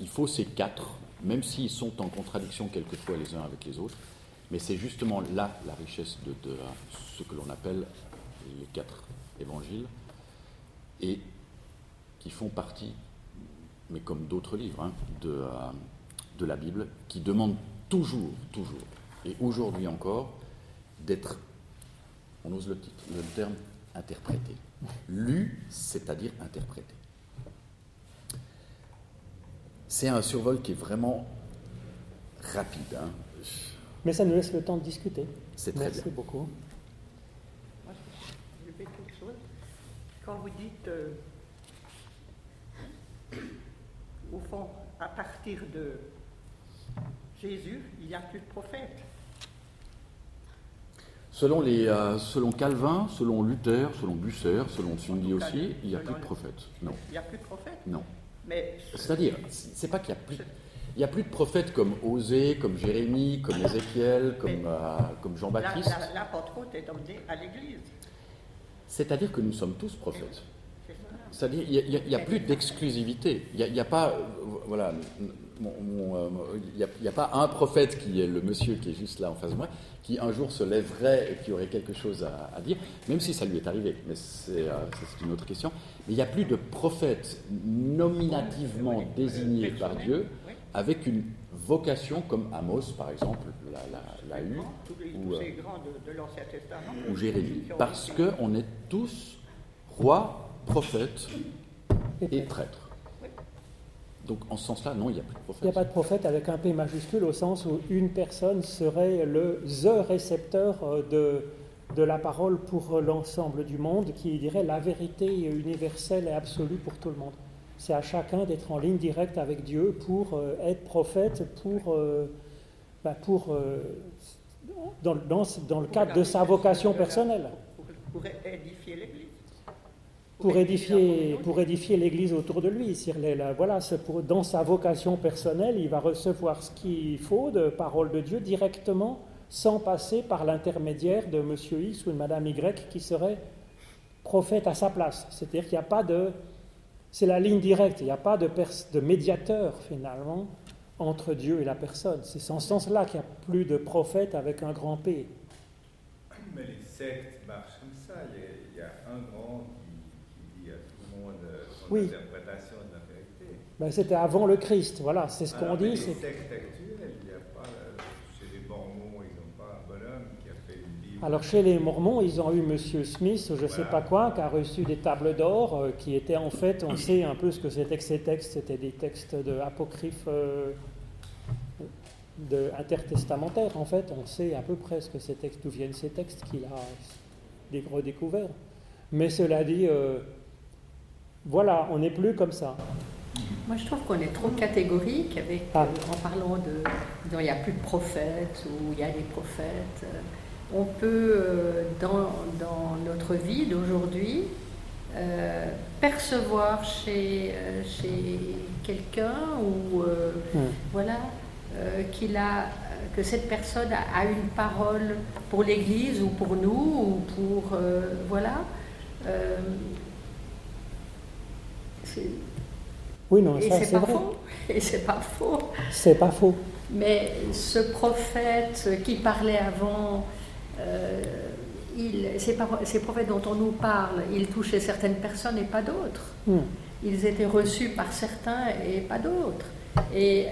Il faut ces quatre, même s'ils sont en contradiction quelquefois les uns avec les autres, mais c'est justement là la richesse de, ce que l'on appelle les quatre évangiles. Et qui font partie, mais comme d'autres livres, hein, de, euh, de la Bible, qui demandent toujours, toujours, et aujourd'hui encore, d'être, on ose le, titre, le terme, interprété. Lu, c'est-à-dire interprété. C'est un survol qui est vraiment rapide. Hein. Mais ça nous laisse le temps de discuter. C'est très Merci beaucoup. Moi, je vais quelque chose. Quand vous dites euh, au fond, à partir de Jésus, il n'y a plus de prophètes. Selon, les, euh, selon Calvin, selon Luther, selon Busser, selon Zwingli aussi, il n'y a plus de prophètes. Non. Il n'y a plus de prophètes Non. Mais C'est-à-dire, c'est pas qu'il n'y a plus. Il n'y a plus de prophètes comme Osée, comme Jérémie, comme Ézéchiel, comme, euh, comme la- Jean-Baptiste. la- est donné à l'Église. C'est-à-dire que nous sommes tous prophètes. C'est-à-dire qu'il n'y a, il plus d'exclusivité. Il n'y a, il pas, voilà, euh, il y a, il pas un prophète qui est le monsieur qui est juste là en face de moi, qui un jour se lèverait et qui aurait quelque chose à, à dire, même si ça lui est arrivé. Mais c'est euh, une autre question. Mais il n'y a plus de prophètes nominativement désignés par Dieu avec une vocation comme Amos, par exemple, l'a, eu, ou, euh, ou Jérémie. Parce qu'on est tous rois, prophètes et prêtres. Donc en ce sens-là, non, il n'y a plus de Il n'y a pas de prophète avec un P majuscule au sens où une personne serait le the récepteur euh, de, de la parole pour l'ensemble du monde qui dirait la vérité universelle et absolue pour tout le monde. C'est à chacun d'être en ligne directe avec Dieu pour euh, être prophète, pour, euh, bah, pour euh, dans, dans- dans le cadre de sa vocation personnelle. Pour, pour édifier l'Église. Pour édifier, pour édifier l'Église autour de lui. Voilà, pour, dans sa vocation personnelle, il va recevoir ce qu'il faut de parole de Dieu directement, sans passer par l'intermédiaire de Monsieur X ou de Madame Y qui serait prophète à sa place. C'est-à-dire qu'il n'y a pas de... C'est la ligne directe, il n'y a pas de, pers- de médiateur finalement entre Dieu et la personne. C'est en ce sens-là qu'il n'y a plus de prophète avec un grand P. Mais les sectes marchent comme ça. Il y a, il y a un grand qui, qui dit à tout le monde euh, son Oui. interprétation de la vérité. Ben, C'était avant le Christ, voilà, c'est ce qu'on dit. Les il n'y a pas. Chez les Mormons, ils n'ont pas un bonhomme qui a fait une Bible. Alors chez les Mormons, ils ont eu Monsieur Smith, ou je ne sais pas quoi, qui a reçu des tables d'or, euh, qui étaient en fait, on sait un peu ce que c'était que ces textes, c'était des textes de apocryphes euh, de, intertestamentaires en fait, on sait à peu près ce que ces textes, d'où viennent ces textes qu'il a redécouverts. Mais cela dit, euh, voilà, on n'est plus comme ça. Moi, je trouve qu'on est trop catégorique avec, Ah. euh, en parlant de, il n'y a plus de prophètes ou il y a des prophètes. Euh, On peut, euh, dans, dans notre vie d'aujourd'hui, euh, percevoir chez, chez quelqu'un ou Hmm. voilà qu'il a que cette personne a, a une parole pour l'Église ou pour nous ou pour voilà. Oui, non, ça c'est vrai. faux. Et c'est pas faux. C'est pas faux. Mais ce prophète qui parlait avant, euh, il, ces, ces prophètes dont on nous parle, ils touchaient certaines personnes et pas d'autres. Hmm. Ils étaient reçus par certains et pas d'autres. Et, et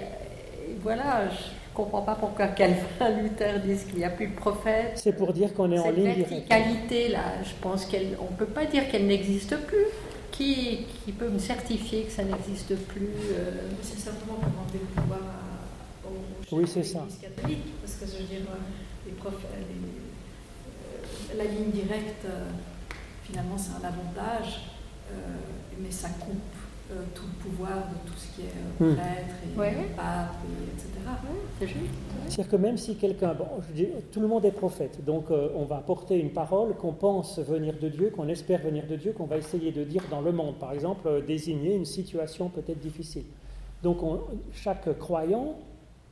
voilà, je ne comprends pas pourquoi Calvin, *laughs* Luther disent qu'il n'y a plus de prophètes. C'est pour dire qu'on est en Cette ligne directe. verticalité-là, je pense qu'on ne peut pas dire qu'elle n'existe plus. Qui, qui peut me certifier que ça n'existe plus euh, C'est simplement pour rendre le pouvoir à- aux Oui, chefs c'est de ça. l'Église catholique, parce que je veux dire, euh, les prof- euh, les- euh, la ligne directe, euh, finalement, c'est un avantage, euh, mais ça coupe euh, tout le pouvoir de tout ce qui est euh, Hmm. prêtre et Ouais. pape, et etc. C'est juste. C'est-à-dire que même si quelqu'un, bon, je dis, tout le monde est prophète, donc euh, on va porter une parole qu'on pense venir de Dieu, qu'on espère venir de Dieu, qu'on va essayer de dire dans le monde, par exemple, euh, désigner une situation peut-être difficile. Donc on- chaque croyant,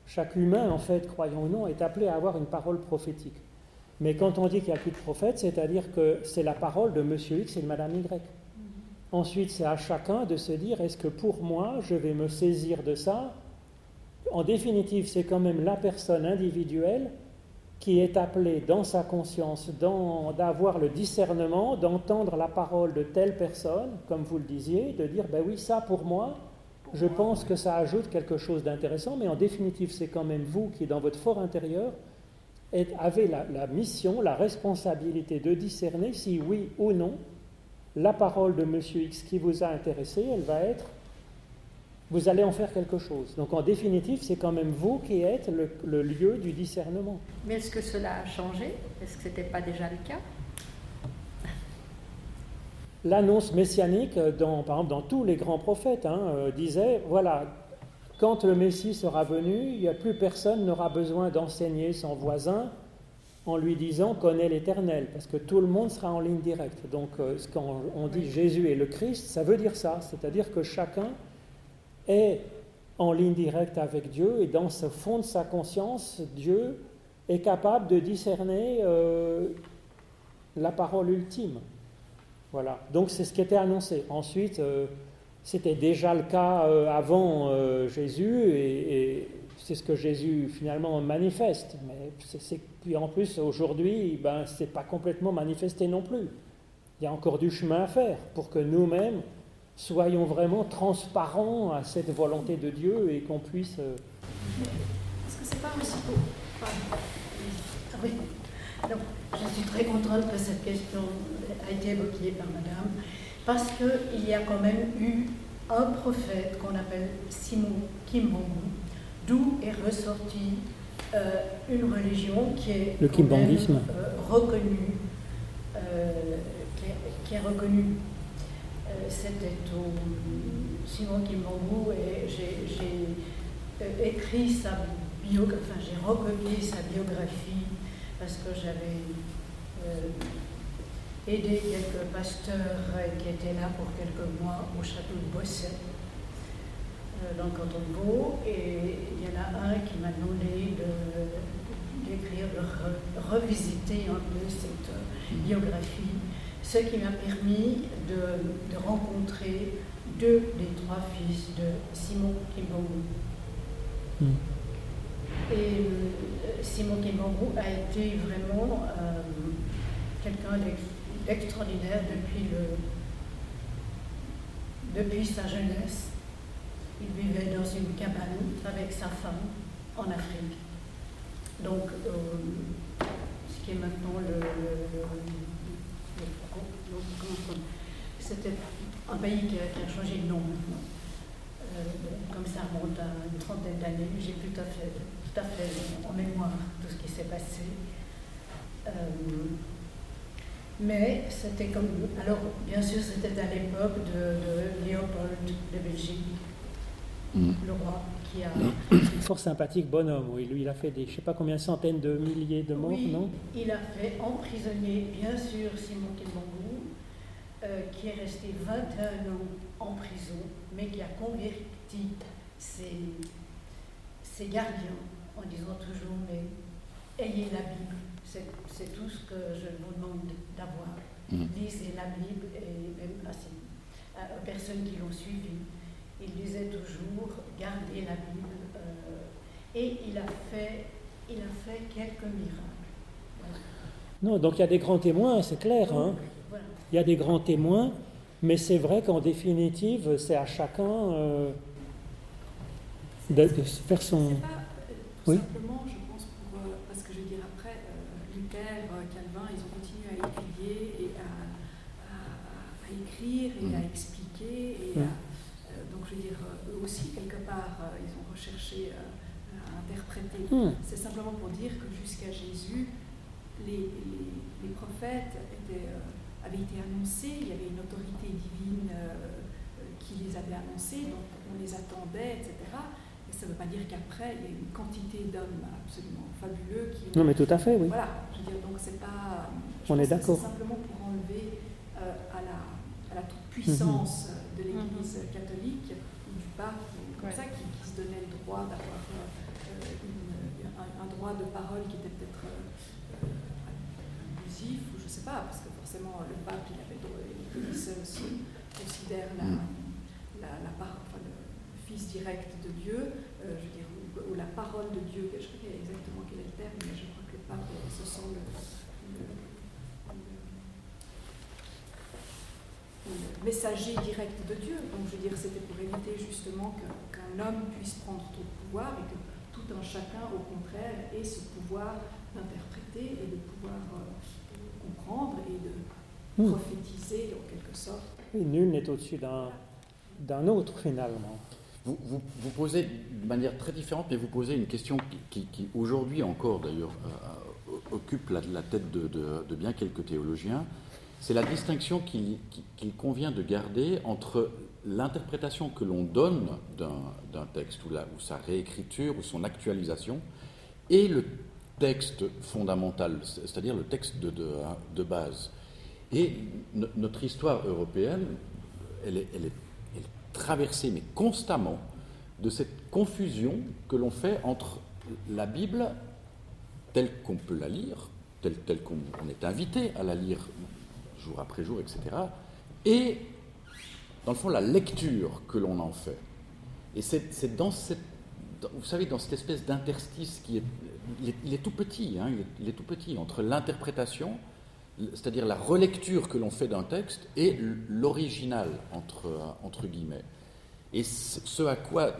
chaque humain en fait, croyant ou non, est appelé à avoir une parole prophétique. Mais quand on dit qu'il n'y a plus de prophète, c'est-à-dire que c'est la parole de Monsieur X et de Madame Y. Ensuite, c'est à chacun de se dire, est-ce que pour moi, je vais me saisir de ça en définitive, c'est quand même la personne individuelle qui est appelée dans sa conscience d'avoir le discernement, d'entendre la parole de telle personne, comme vous le disiez, de dire, ben oui, ça pour moi, je pense que ça ajoute quelque chose d'intéressant, mais en définitive, c'est quand même vous qui, dans votre fort intérieur, avez la, la mission, la responsabilité de discerner si oui ou non, la parole de Monsieur X qui vous a intéressé, elle va être vous allez en faire quelque chose. Donc en définitive, c'est quand même vous qui êtes le, le lieu du discernement. Mais est-ce que cela a changé? Est-ce que ce n'était pas déjà le cas? L'annonce messianique, dans, par exemple dans tous les grands prophètes, hein, euh, disait, voilà, quand le Messie sera venu, il n'y a plus personne n'aura besoin d'enseigner son voisin en lui disant connais l'Éternel, parce que tout le monde sera en ligne directe. Donc euh, quand on dit Jésus est le Christ, ça veut dire ça, c'est-à-dire que chacun est en ligne directe avec Dieu et dans ce fond de sa conscience, Dieu est capable de discerner euh, la parole ultime. Voilà, donc c'est ce qui était annoncé. Ensuite, euh, c'était déjà le cas avant Jésus et c'est ce que Jésus finalement manifeste. Mais puis en plus, aujourd'hui, ben, ce n'est pas complètement manifesté non plus. Il y a encore du chemin à faire pour que nous-mêmes soyons vraiment transparents à cette volonté de Dieu et qu'on puisse. Euh, Est-ce que c'est pas aussi. Ah oui. je suis très contente que cette question a été évoquée par Madame, parce qu'il y a quand même eu un prophète qu'on appelle Simon Kimbongu, d'où est ressortie euh, une religion qui est le kimbandisme euh, reconnue, euh, qui, est, reconnue. C'était au Simon Kimbambu et j'ai écrit sa biographie, enfin j'ai recopié sa biographie parce que j'avais aidé quelques pasteurs qui étaient là pour quelques mois au château de Bosset dans le canton de Vaud, et il y en a un qui m'a demandé d'écrire, de, revisiter un peu cette euh, biographie, ce qui m'a permis de, rencontrer deux des trois fils de Simon Kimbongu. Hmm. Et euh, Simon Kimbongu a été vraiment quelqu'un d'extraordinaire depuis, le, depuis sa jeunesse. Il vivait dans une cabane avec sa femme en Afrique. Donc, euh, ce qui est maintenant le. C'était un pays qui a, changé de nom maintenant. Euh, comme ça remonte à une trentaine d'années, j'ai tout à fait, en mémoire tout ce qui s'est passé. Euh, mais c'était comme. Alors, bien sûr, c'était à l'époque de Léopold de Belgique Mm. le roi qui a... *coughs* Fort sympathique bonhomme, oui. Lui, il a fait des, je ne sais pas combien, centaines de milliers de morts, non? Il a fait emprisonner, bien sûr, Simon Kimbangou, euh, qui est resté 21 ans en prison, mais qui a converti ses, ses gardiens en disant toujours, mais ayez la Bible, c'est tout ce que je vous demande d'avoir. Mm. Lisez la Bible, et même à, ces, aux personnes qui l'ont suivi il disait toujours gardez la Bible. Euh, et il a, fait, il a fait quelques miracles. Non, donc il y a des grands témoins, c'est clair. Hein. Il y a des grands témoins, mais c'est vrai qu'en définitive, c'est à chacun euh, de, faire son. Pas, euh, oui. Simplement, je pense, pour, parce que je veux dire, après, Luther, Calvin, ils ont continué à étudier et à, à, écrire et à mmh. expliquer et mmh. à je veux dire, eux aussi, quelque part, euh, ils ont recherché euh, à interpréter. Hmm. C'est simplement pour dire que jusqu'à Jésus, les, les, prophètes étaient, euh, avaient été annoncés, il y avait une autorité divine qui les avait annoncés, donc on les attendait, etc. Et ça ne veut pas dire qu'après, il y a une quantité d'hommes absolument fabuleux qui... Non, mais tout à fait, oui. Voilà, je veux dire, donc c'est pas... On est d'accord. C'est simplement pour enlever à la, à la toute-puissance de l'Église mhm. catholique ou du pape, comme ça, qui, se donnait le droit d'avoir euh, un, droit de parole qui était peut-être euh, abusif, ou je ne sais pas, parce que forcément le pape, il avait il se, considère la, mm. la, la enfin, le fils direct de Dieu, euh, je veux dire, ou, la parole de Dieu, je ne sais pas exactement quel est le terme, mais je crois que le pape se sent le messager direct de Dieu. Donc je veux dire, c'était pour éviter justement qu'un homme puisse prendre tout le pouvoir et que tout un chacun, au contraire, ait ce pouvoir d'interpréter et de pouvoir euh, comprendre et de hmm. prophétiser en quelque sorte. Et nul n'est au-dessus d'un autre finalement. Vous, vous, posez de manière très différente, mais vous posez une question qui, aujourd'hui encore d'ailleurs euh, occupe la, tête de, de, bien quelques théologiens, c'est la distinction qu'il convient de garder entre l'interprétation que l'on donne d'un texte, ou, sa réécriture, ou son actualisation, et le texte fondamental, c'est-à-dire le texte de, base. Et no- notre histoire européenne, elle est, traversée, mais constamment, de cette confusion que l'on fait entre la Bible telle qu'on peut la lire, telle, telle qu'on on est invité à la lire jour après jour, etc., et dans le fond la lecture que l'on en fait. Et c'est dans cette, vous savez, dans cette espèce d'interstice qui est, il est, tout petit, hein, il, est, tout petit entre l'interprétation, c'est-à-dire la relecture que l'on fait d'un texte, et l'original entre, entre guillemets. Et ce ce à quoi,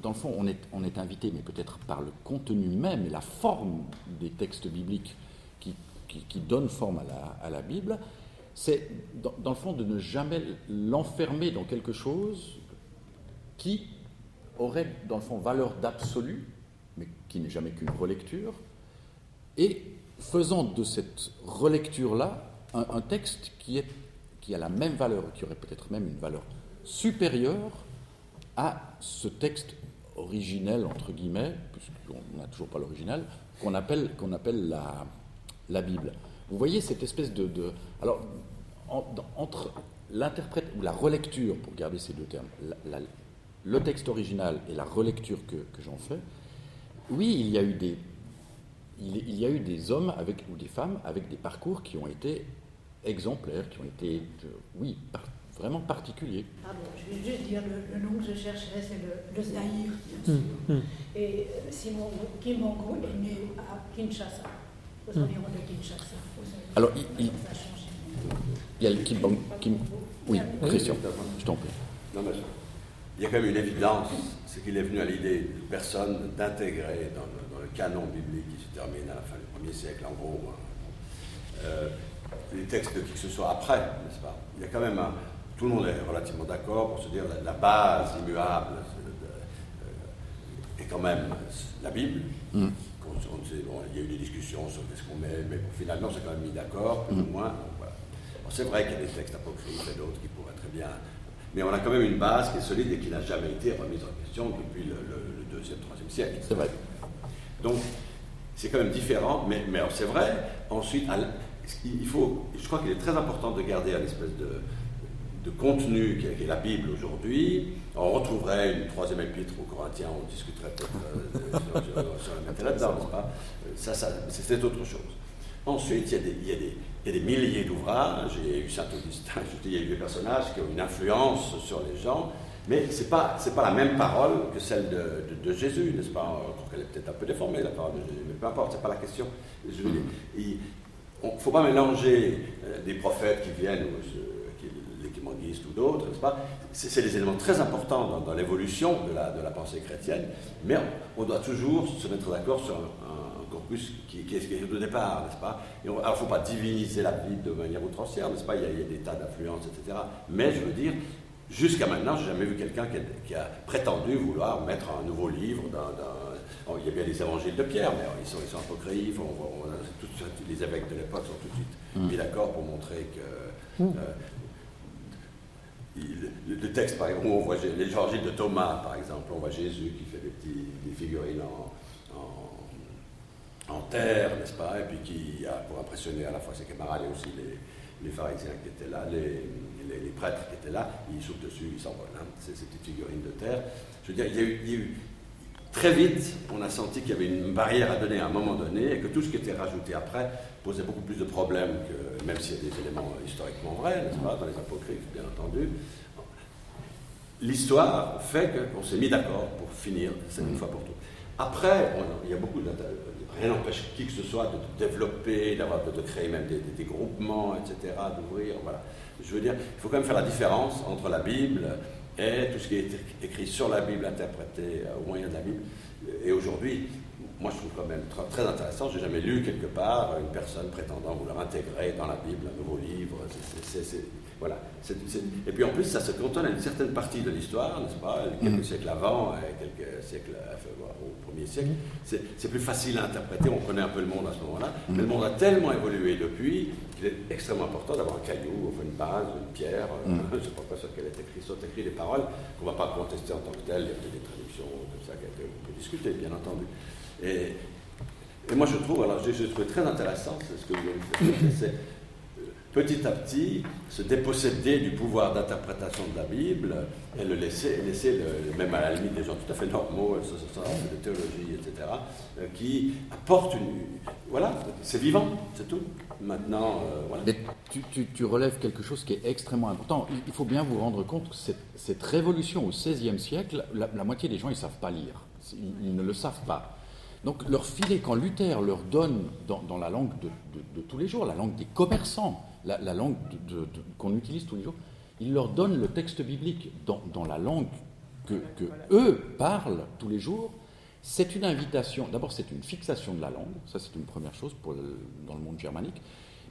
dans le fond, on est, on est invité, mais peut-être par le contenu même et la forme des textes bibliques qui, qui, qui donnent forme à la, à la Bible, c'est dans, le fond de ne jamais l'enfermer dans quelque chose qui aurait, dans le fond, valeur d'absolu, mais qui n'est jamais qu'une relecture, et faisant de cette relecture-là un, un texte qui, est, qui a la même valeur, qui aurait peut-être même une valeur supérieure à ce texte originel, entre guillemets, puisqu'on n'a toujours pas l'original, qu'on appelle, qu'on appelle la, la Bible. Vous voyez cette espèce de... de- alors, en- dans- entre l'interprète ou la relecture, pour garder ces deux termes, la- la- le texte original et la relecture que, que j'en fais, oui, il y a eu des, il, il y a eu des hommes avec, ou des femmes avec des parcours qui ont été exemplaires, qui ont été, euh, oui, par- vraiment particuliers. Pardon, je vais juste dire le, le nom que je cherchais, c'est le, le Zaïre, bien sûr. hum. Et euh, Simon Kim Mongo est né à Kinshasa, aux environs de Kinshasa. Alors, il- il- Ça a changé. Il y a le Kim Oui, Christian, je t'en prie. Non, mais il y a quand même une évidence, c'est qu'il est venu à l'idée de personne d'intégrer dans, le- dans le canon biblique qui se termine à la fin du premier siècle, en gros, hein, euh, les textes de qui que ce soit après, n'est-ce pas? Il y a quand même un, tout le monde est relativement d'accord pour se dire la, la base immuable euh, est quand même la Bible. Mm. On bon, il y a eu des discussions sur qu'est-ce qu'on met, mais bon, finalement, c'est quand même mis d'accord, plus ou moins. Bon, c'est vrai qu'il y a des textes apocryphes et d'autres qui pourraient très bien. Mais on a quand même une base qui est solide et qui n'a jamais été remise en question depuis le, le- le deuxième, troisième siècle. C'est vrai. Donc, c'est quand même différent, mais, c'est vrai. Ensuite, à il faut, je crois qu'il est très important de garder un espèce de, de contenu qui est, la Bible aujourd'hui. On retrouverait une troisième épître aux Corinthiens, on discuterait peut-être euh, sur, sur- sur la *laughs* là-dedans, n'est-ce pas? Euh, Ça, ça c'est autre chose. Ensuite, il y a des, milliers d'ouvrages. Il y a eu Saint-Augustin, *laughs* je dis, il y a eu des personnages qui ont une influence sur les gens, mais ce n'est pas, pas la même parole que celle de, Jésus, n'est-ce pas? Crois qu'elle est peut-être un peu déformée, la parole de Jésus, mais peu importe, ce n'est pas la question. Il ne faut pas mélanger euh, des prophètes qui viennent, ou euh, qui- les Kimanguistes ou d'autres, n'est-ce pas? C'est des éléments très importants dans, l'évolution de la, pensée chrétienne, mais on, doit toujours se mettre d'accord sur un corpus qui, qui est ce qui est au départ, n'est-ce pas Et on- Alors, il ne faut pas diviniser la Bible de manière outrancière, n'est-ce pas il y, a, il y a des tas d'influences, etc. Mais je veux dire, jusqu'à maintenant, je n'ai jamais vu quelqu'un qui, a- qui a prétendu vouloir mettre un nouveau livre dans... dans- Oh, il y a bien les évangiles de Pierre, mais ils sont, ils sont apocryphes. On, tout les évêques de l'époque sont tout de suite mis d'accord pour montrer que euh, il- le, texte, par exemple, où on voit Jé- l'évangile de Thomas, par exemple, on voit Jésus qui fait des, petits, des figurines en, en, terre, n'est-ce pas Et puis qui a pour impressionner à la fois ses camarades et aussi les, les pharisiens qui étaient là, les, les- prêtres qui étaient là, ils sautent dessus, ils s'envolent. hein, ces, ces petites figurines de terre. Je veux dire, il y a eu, très vite, on a senti qu'il y avait une barrière à donner à un moment donné et que tout ce qui était rajouté après posait beaucoup plus de problèmes que, même s'il y a des éléments historiquement vrais, n'est-ce pas, dans les apocryphes, bien entendu. L'histoire fait qu'on s'est mis d'accord pour finir c'est une fois pour toutes. Après, il y a beaucoup de. Rien n'empêche qui que ce soit de développer, d'avoir, de, de créer même des, des- des groupements, etc., d'ouvrir. Voilà. Je veux dire, il faut quand même faire la différence entre la Bible et tout ce qui est écrit sur la Bible, interprété euh, au moyen de la Bible. Et aujourd'hui, moi je trouve quand même tr- très intéressant. J'ai jamais lu quelque part une personne prétendant vouloir intégrer dans la Bible un nouveau livre. C'est- c'est- c'est- c'est- voilà. Et puis en plus, ça se cantonne à une certaine partie de l'histoire, n'est-ce pas? Quelques Mhm. siècles avant, et quelques siècles au premier siècle. C'est plus facile à interpréter. On connaît un peu le monde à ce moment-là. Mhm. Mais le monde a tellement évolué depuis qu'il est extrêmement important d'avoir un caillou, une base, une pierre. euh, Mhm. *laughs* Je ne sais pas sur quelle est écrit, sont écrites des paroles qu'on ne va pas contester en tant que telles. Il y a peut-être des traductions comme ça qu'on peut discuter, bien entendu. Et, et moi, je trouve, alors j'ai trouvé très intéressant, c'est ce que vous avez fait, petit à petit se déposséder du pouvoir d'interprétation de la Bible et le laisser, laisser même à la limite des gens tout à fait normaux, de théologie, etc., qui apportent une. Voilà, c'est vivant, c'est tout. Maintenant, euh, voilà. Mais tu, tu- tu relèves quelque chose qui est extrêmement important. Il, faut bien vous rendre compte que cette, révolution au XVIe siècle, la, moitié des gens, ils ne savent pas lire. Ils, ne le savent pas. Donc leur filet, quand Luther leur donne dans, la langue de- de tous les jours, la langue des commerçants, la, la langue qu'on utilise tous les jours, il leur donne le texte biblique dans, la langue que, parlent tous les jours. C'est une invitation, d'abord c'est une fixation de la langue, ça c'est une première chose dans le monde germanique,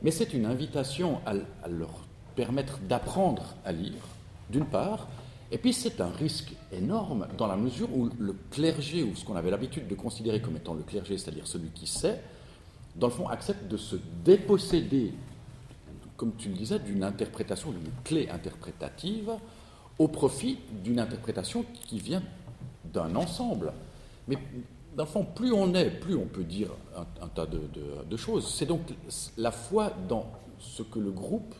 mais c'est une invitation à, à leur permettre d'apprendre à lire, d'une part, et puis c'est un risque énorme dans la mesure où le clergé, ou ce qu'on avait l'habitude de considérer comme étant le clergé, c'est-à-dire celui qui sait, dans le fond accepte de se déposséder, comme tu le disais, d'une interprétation, d'une clé interprétative, au profit d'une interprétation qui vient d'un ensemble. Mais dans le fond, plus on est, plus on peut dire un, un tas de, de- de choses. C'est donc la foi dans ce que le groupe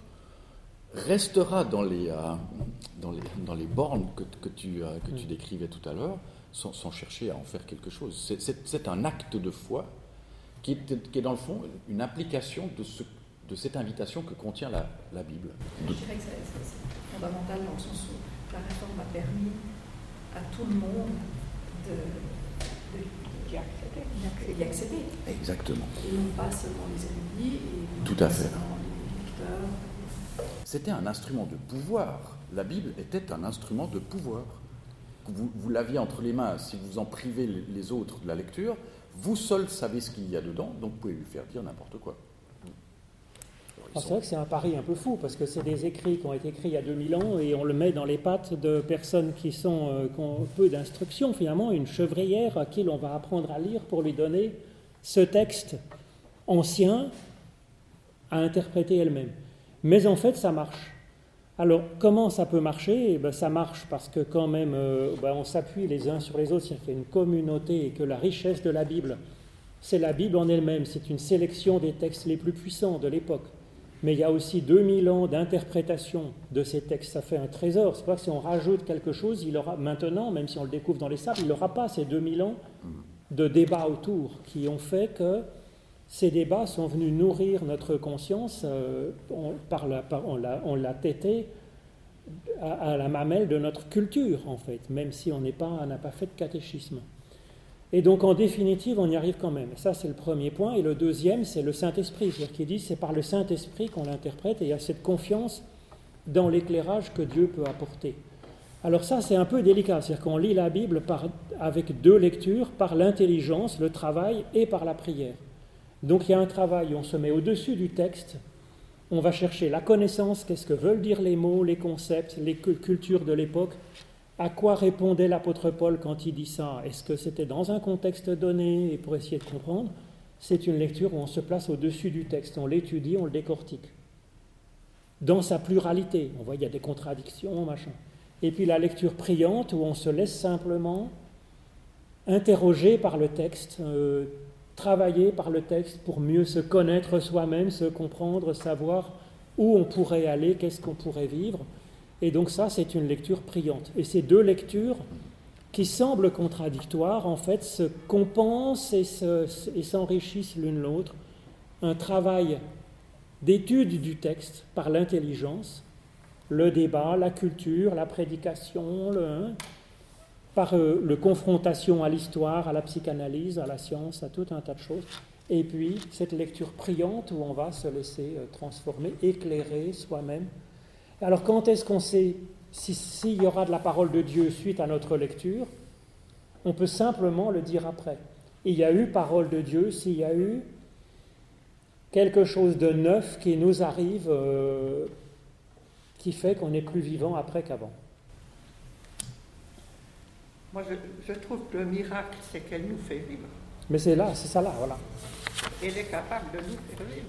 restera dans les, euh, dans les, dans les bornes que, que tu, euh, que tu décrivais tout à l'heure, sans, sans chercher à en faire quelque chose. C'est- un acte de foi qui est, qui est dans le fond une application de, ce, de cette invitation que contient la, la Bible. Je dirais que c'est- fondamental dans le sens où la réforme a permis à tout le monde de, de- D'y accéder. Exactement. Et non pas seulement les érudits, et Tout à fait. C'était un instrument de pouvoir. La Bible était un instrument de pouvoir. Vous, vous l'aviez entre les mains, si vous en privez les- les autres de la lecture, vous seul savez ce qu'il y a dedans, donc vous pouvez lui faire dire n'importe quoi. C'est vrai que c'est un pari un peu fou, parce que c'est des écrits qui ont été écrits il y a 2000 ans, et on le met dans les pattes de personnes qui, sont, euh, qui ont peu d'instruction, finalement, une chevrière à qui l'on va apprendre à lire pour lui donner ce texte ancien à interpréter elle-même. Mais en fait, ça marche. Alors, comment ça peut marcher? Eh ben, Ça marche parce que quand même, euh, ben, on s'appuie les uns sur les autres, c'est-à-dire qu'il y a une communauté et que la richesse de la Bible, c'est la Bible en elle-même, c'est une sélection des textes les plus puissants de l'époque. Mais il y a aussi 2000 ans d'interprétation de ces textes, ça fait un trésor. C'est pas que si on rajoute quelque chose, il aura maintenant, même si on le découvre dans les sables, il n'aura pas ces 2000 ans de débats autour qui ont fait que ces débats sont venus nourrir notre conscience, euh, on, par la, par- on l'a- à, la mamelle de notre culture, en fait, même si on n'a pas fait de catéchisme. Et donc, en définitive, on y arrive quand même. Ça, c'est le premier point. Et le deuxième, c'est le Saint-Esprit. C'est-à-dire qu'il dit c'est par le Saint-Esprit qu'on l'interprète et il y a cette confiance dans l'éclairage que Dieu peut apporter. Alors ça, c'est un peu délicat. C'est-à-dire qu'on lit la Bible avec deux lectures, par l'intelligence, le travail et par la prière. Donc il y a un travail, on se met au-dessus du texte, on va chercher la connaissance, qu'est-ce que veulent dire les mots, les concepts, les cu- cultures de l'époque, à quoi répondait l'apôtre Paul quand il dit ça? Est-ce que c'était dans un contexte donné? Et pour essayer de comprendre C'est une lecture où on se place au-dessus du texte, on l'étudie, on le décortique. Dans sa pluralité, on voit il y a des contradictions, machin. Et puis la lecture priante où on se laisse simplement interroger par le texte, euh, travailler par le texte pour mieux se connaître soi-même, se comprendre, savoir où on pourrait aller, qu'est-ce qu'on pourrait vivre. Et donc ça, c'est une lecture priante. Et ces deux lectures, qui semblent contradictoires, en fait, se compensent et se- et s'enrichissent l'une l'autre. Un travail d'étude du texte par l'intelligence, le débat, la culture, la prédication, hein, par euh, le confrontation à l'histoire, à la psychanalyse, à la science, à tout un tas de choses. Et puis cette lecture priante où on va se laisser euh, transformer, éclairer soi-même. Alors quand est-ce qu'on sait si- s'il y aura de la parole de Dieu suite à notre lecture? On peut simplement le dire après. il y a eu parole de Dieu, s'il y a eu quelque chose de neuf qui nous arrive, euh, qui fait qu'on est plus vivant après qu'avant. Moi, je, je trouve que le miracle, c'est qu'elle nous fait vivre. Mais c'est là, c'est ça là, voilà. Elle est capable de nous faire vivre.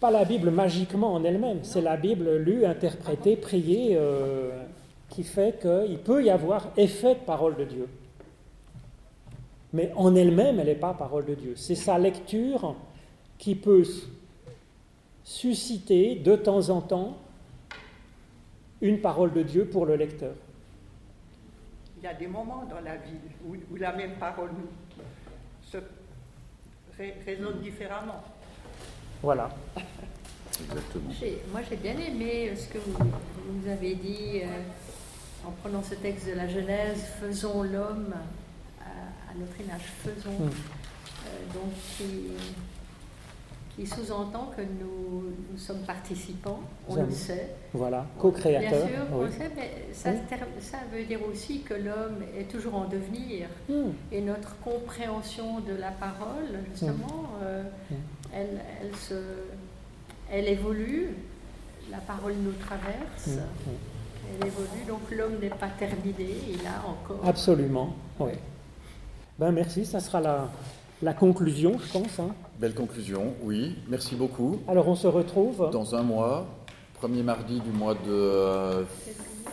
Pas la Bible magiquement en elle-même, c'est la Bible lue, interprétée, priée, euh, qui fait qu'il peut y avoir effet de parole de Dieu. Mais en elle-même, elle n'est pas parole de Dieu. C'est sa lecture qui peut susciter de temps en temps une parole de Dieu pour le lecteur. Il y a des moments dans la vie où, la même parole se ré- résonne différemment. Voilà. Exactement. Moi, j'ai bien aimé ce que vous, vous nous avez dit euh, en prenant ce texte de la Genèse, faisons l'homme à, à notre image, faisons. Mm. Euh, donc, qui, qui sous-entend que nous, nous sommes participants, on le sait. Voilà, Bien co-créateur. sûr, on le sait, mais ça, Oui. ter- ça veut dire aussi que l'homme est toujours en devenir. Hmm. Et notre compréhension de la parole, justement, euh, Mm. Elle, elle, se, elle évolue, la parole nous traverse, Mm, mm. elle évolue, donc l'homme n'est pas terminé, il a encore... Absolument, oui. Ben merci, ça sera la, la conclusion, je pense. hein. Belle conclusion, oui. Merci beaucoup. Alors on se retrouve. Dans un mois, premier mardi du mois de euh,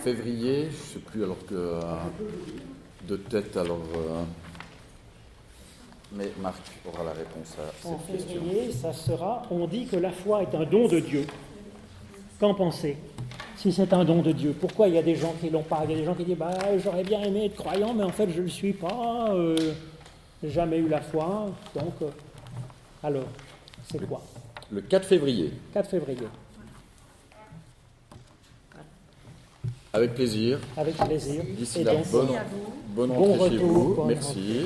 février, je ne sais plus alors que euh, de tête alors. euh, mais Marc aura la réponse à En cette question. février, ça sera, on dit que la foi est un don de Dieu. Qu'en pensez Si c'est un don de Dieu, pourquoi il y a des gens qui l'ont pas? Il y a des gens qui disent, bah, j'aurais bien aimé être croyant, mais en fait je ne le suis pas, euh, j'ai jamais eu la foi, donc, euh, alors, c'est quoi? Le 4 février, 4 février, avec plaisir. avec plaisir. D'ici là, bonne, à vous. bonne Bon rentrée chez retour, vous. bonne Merci.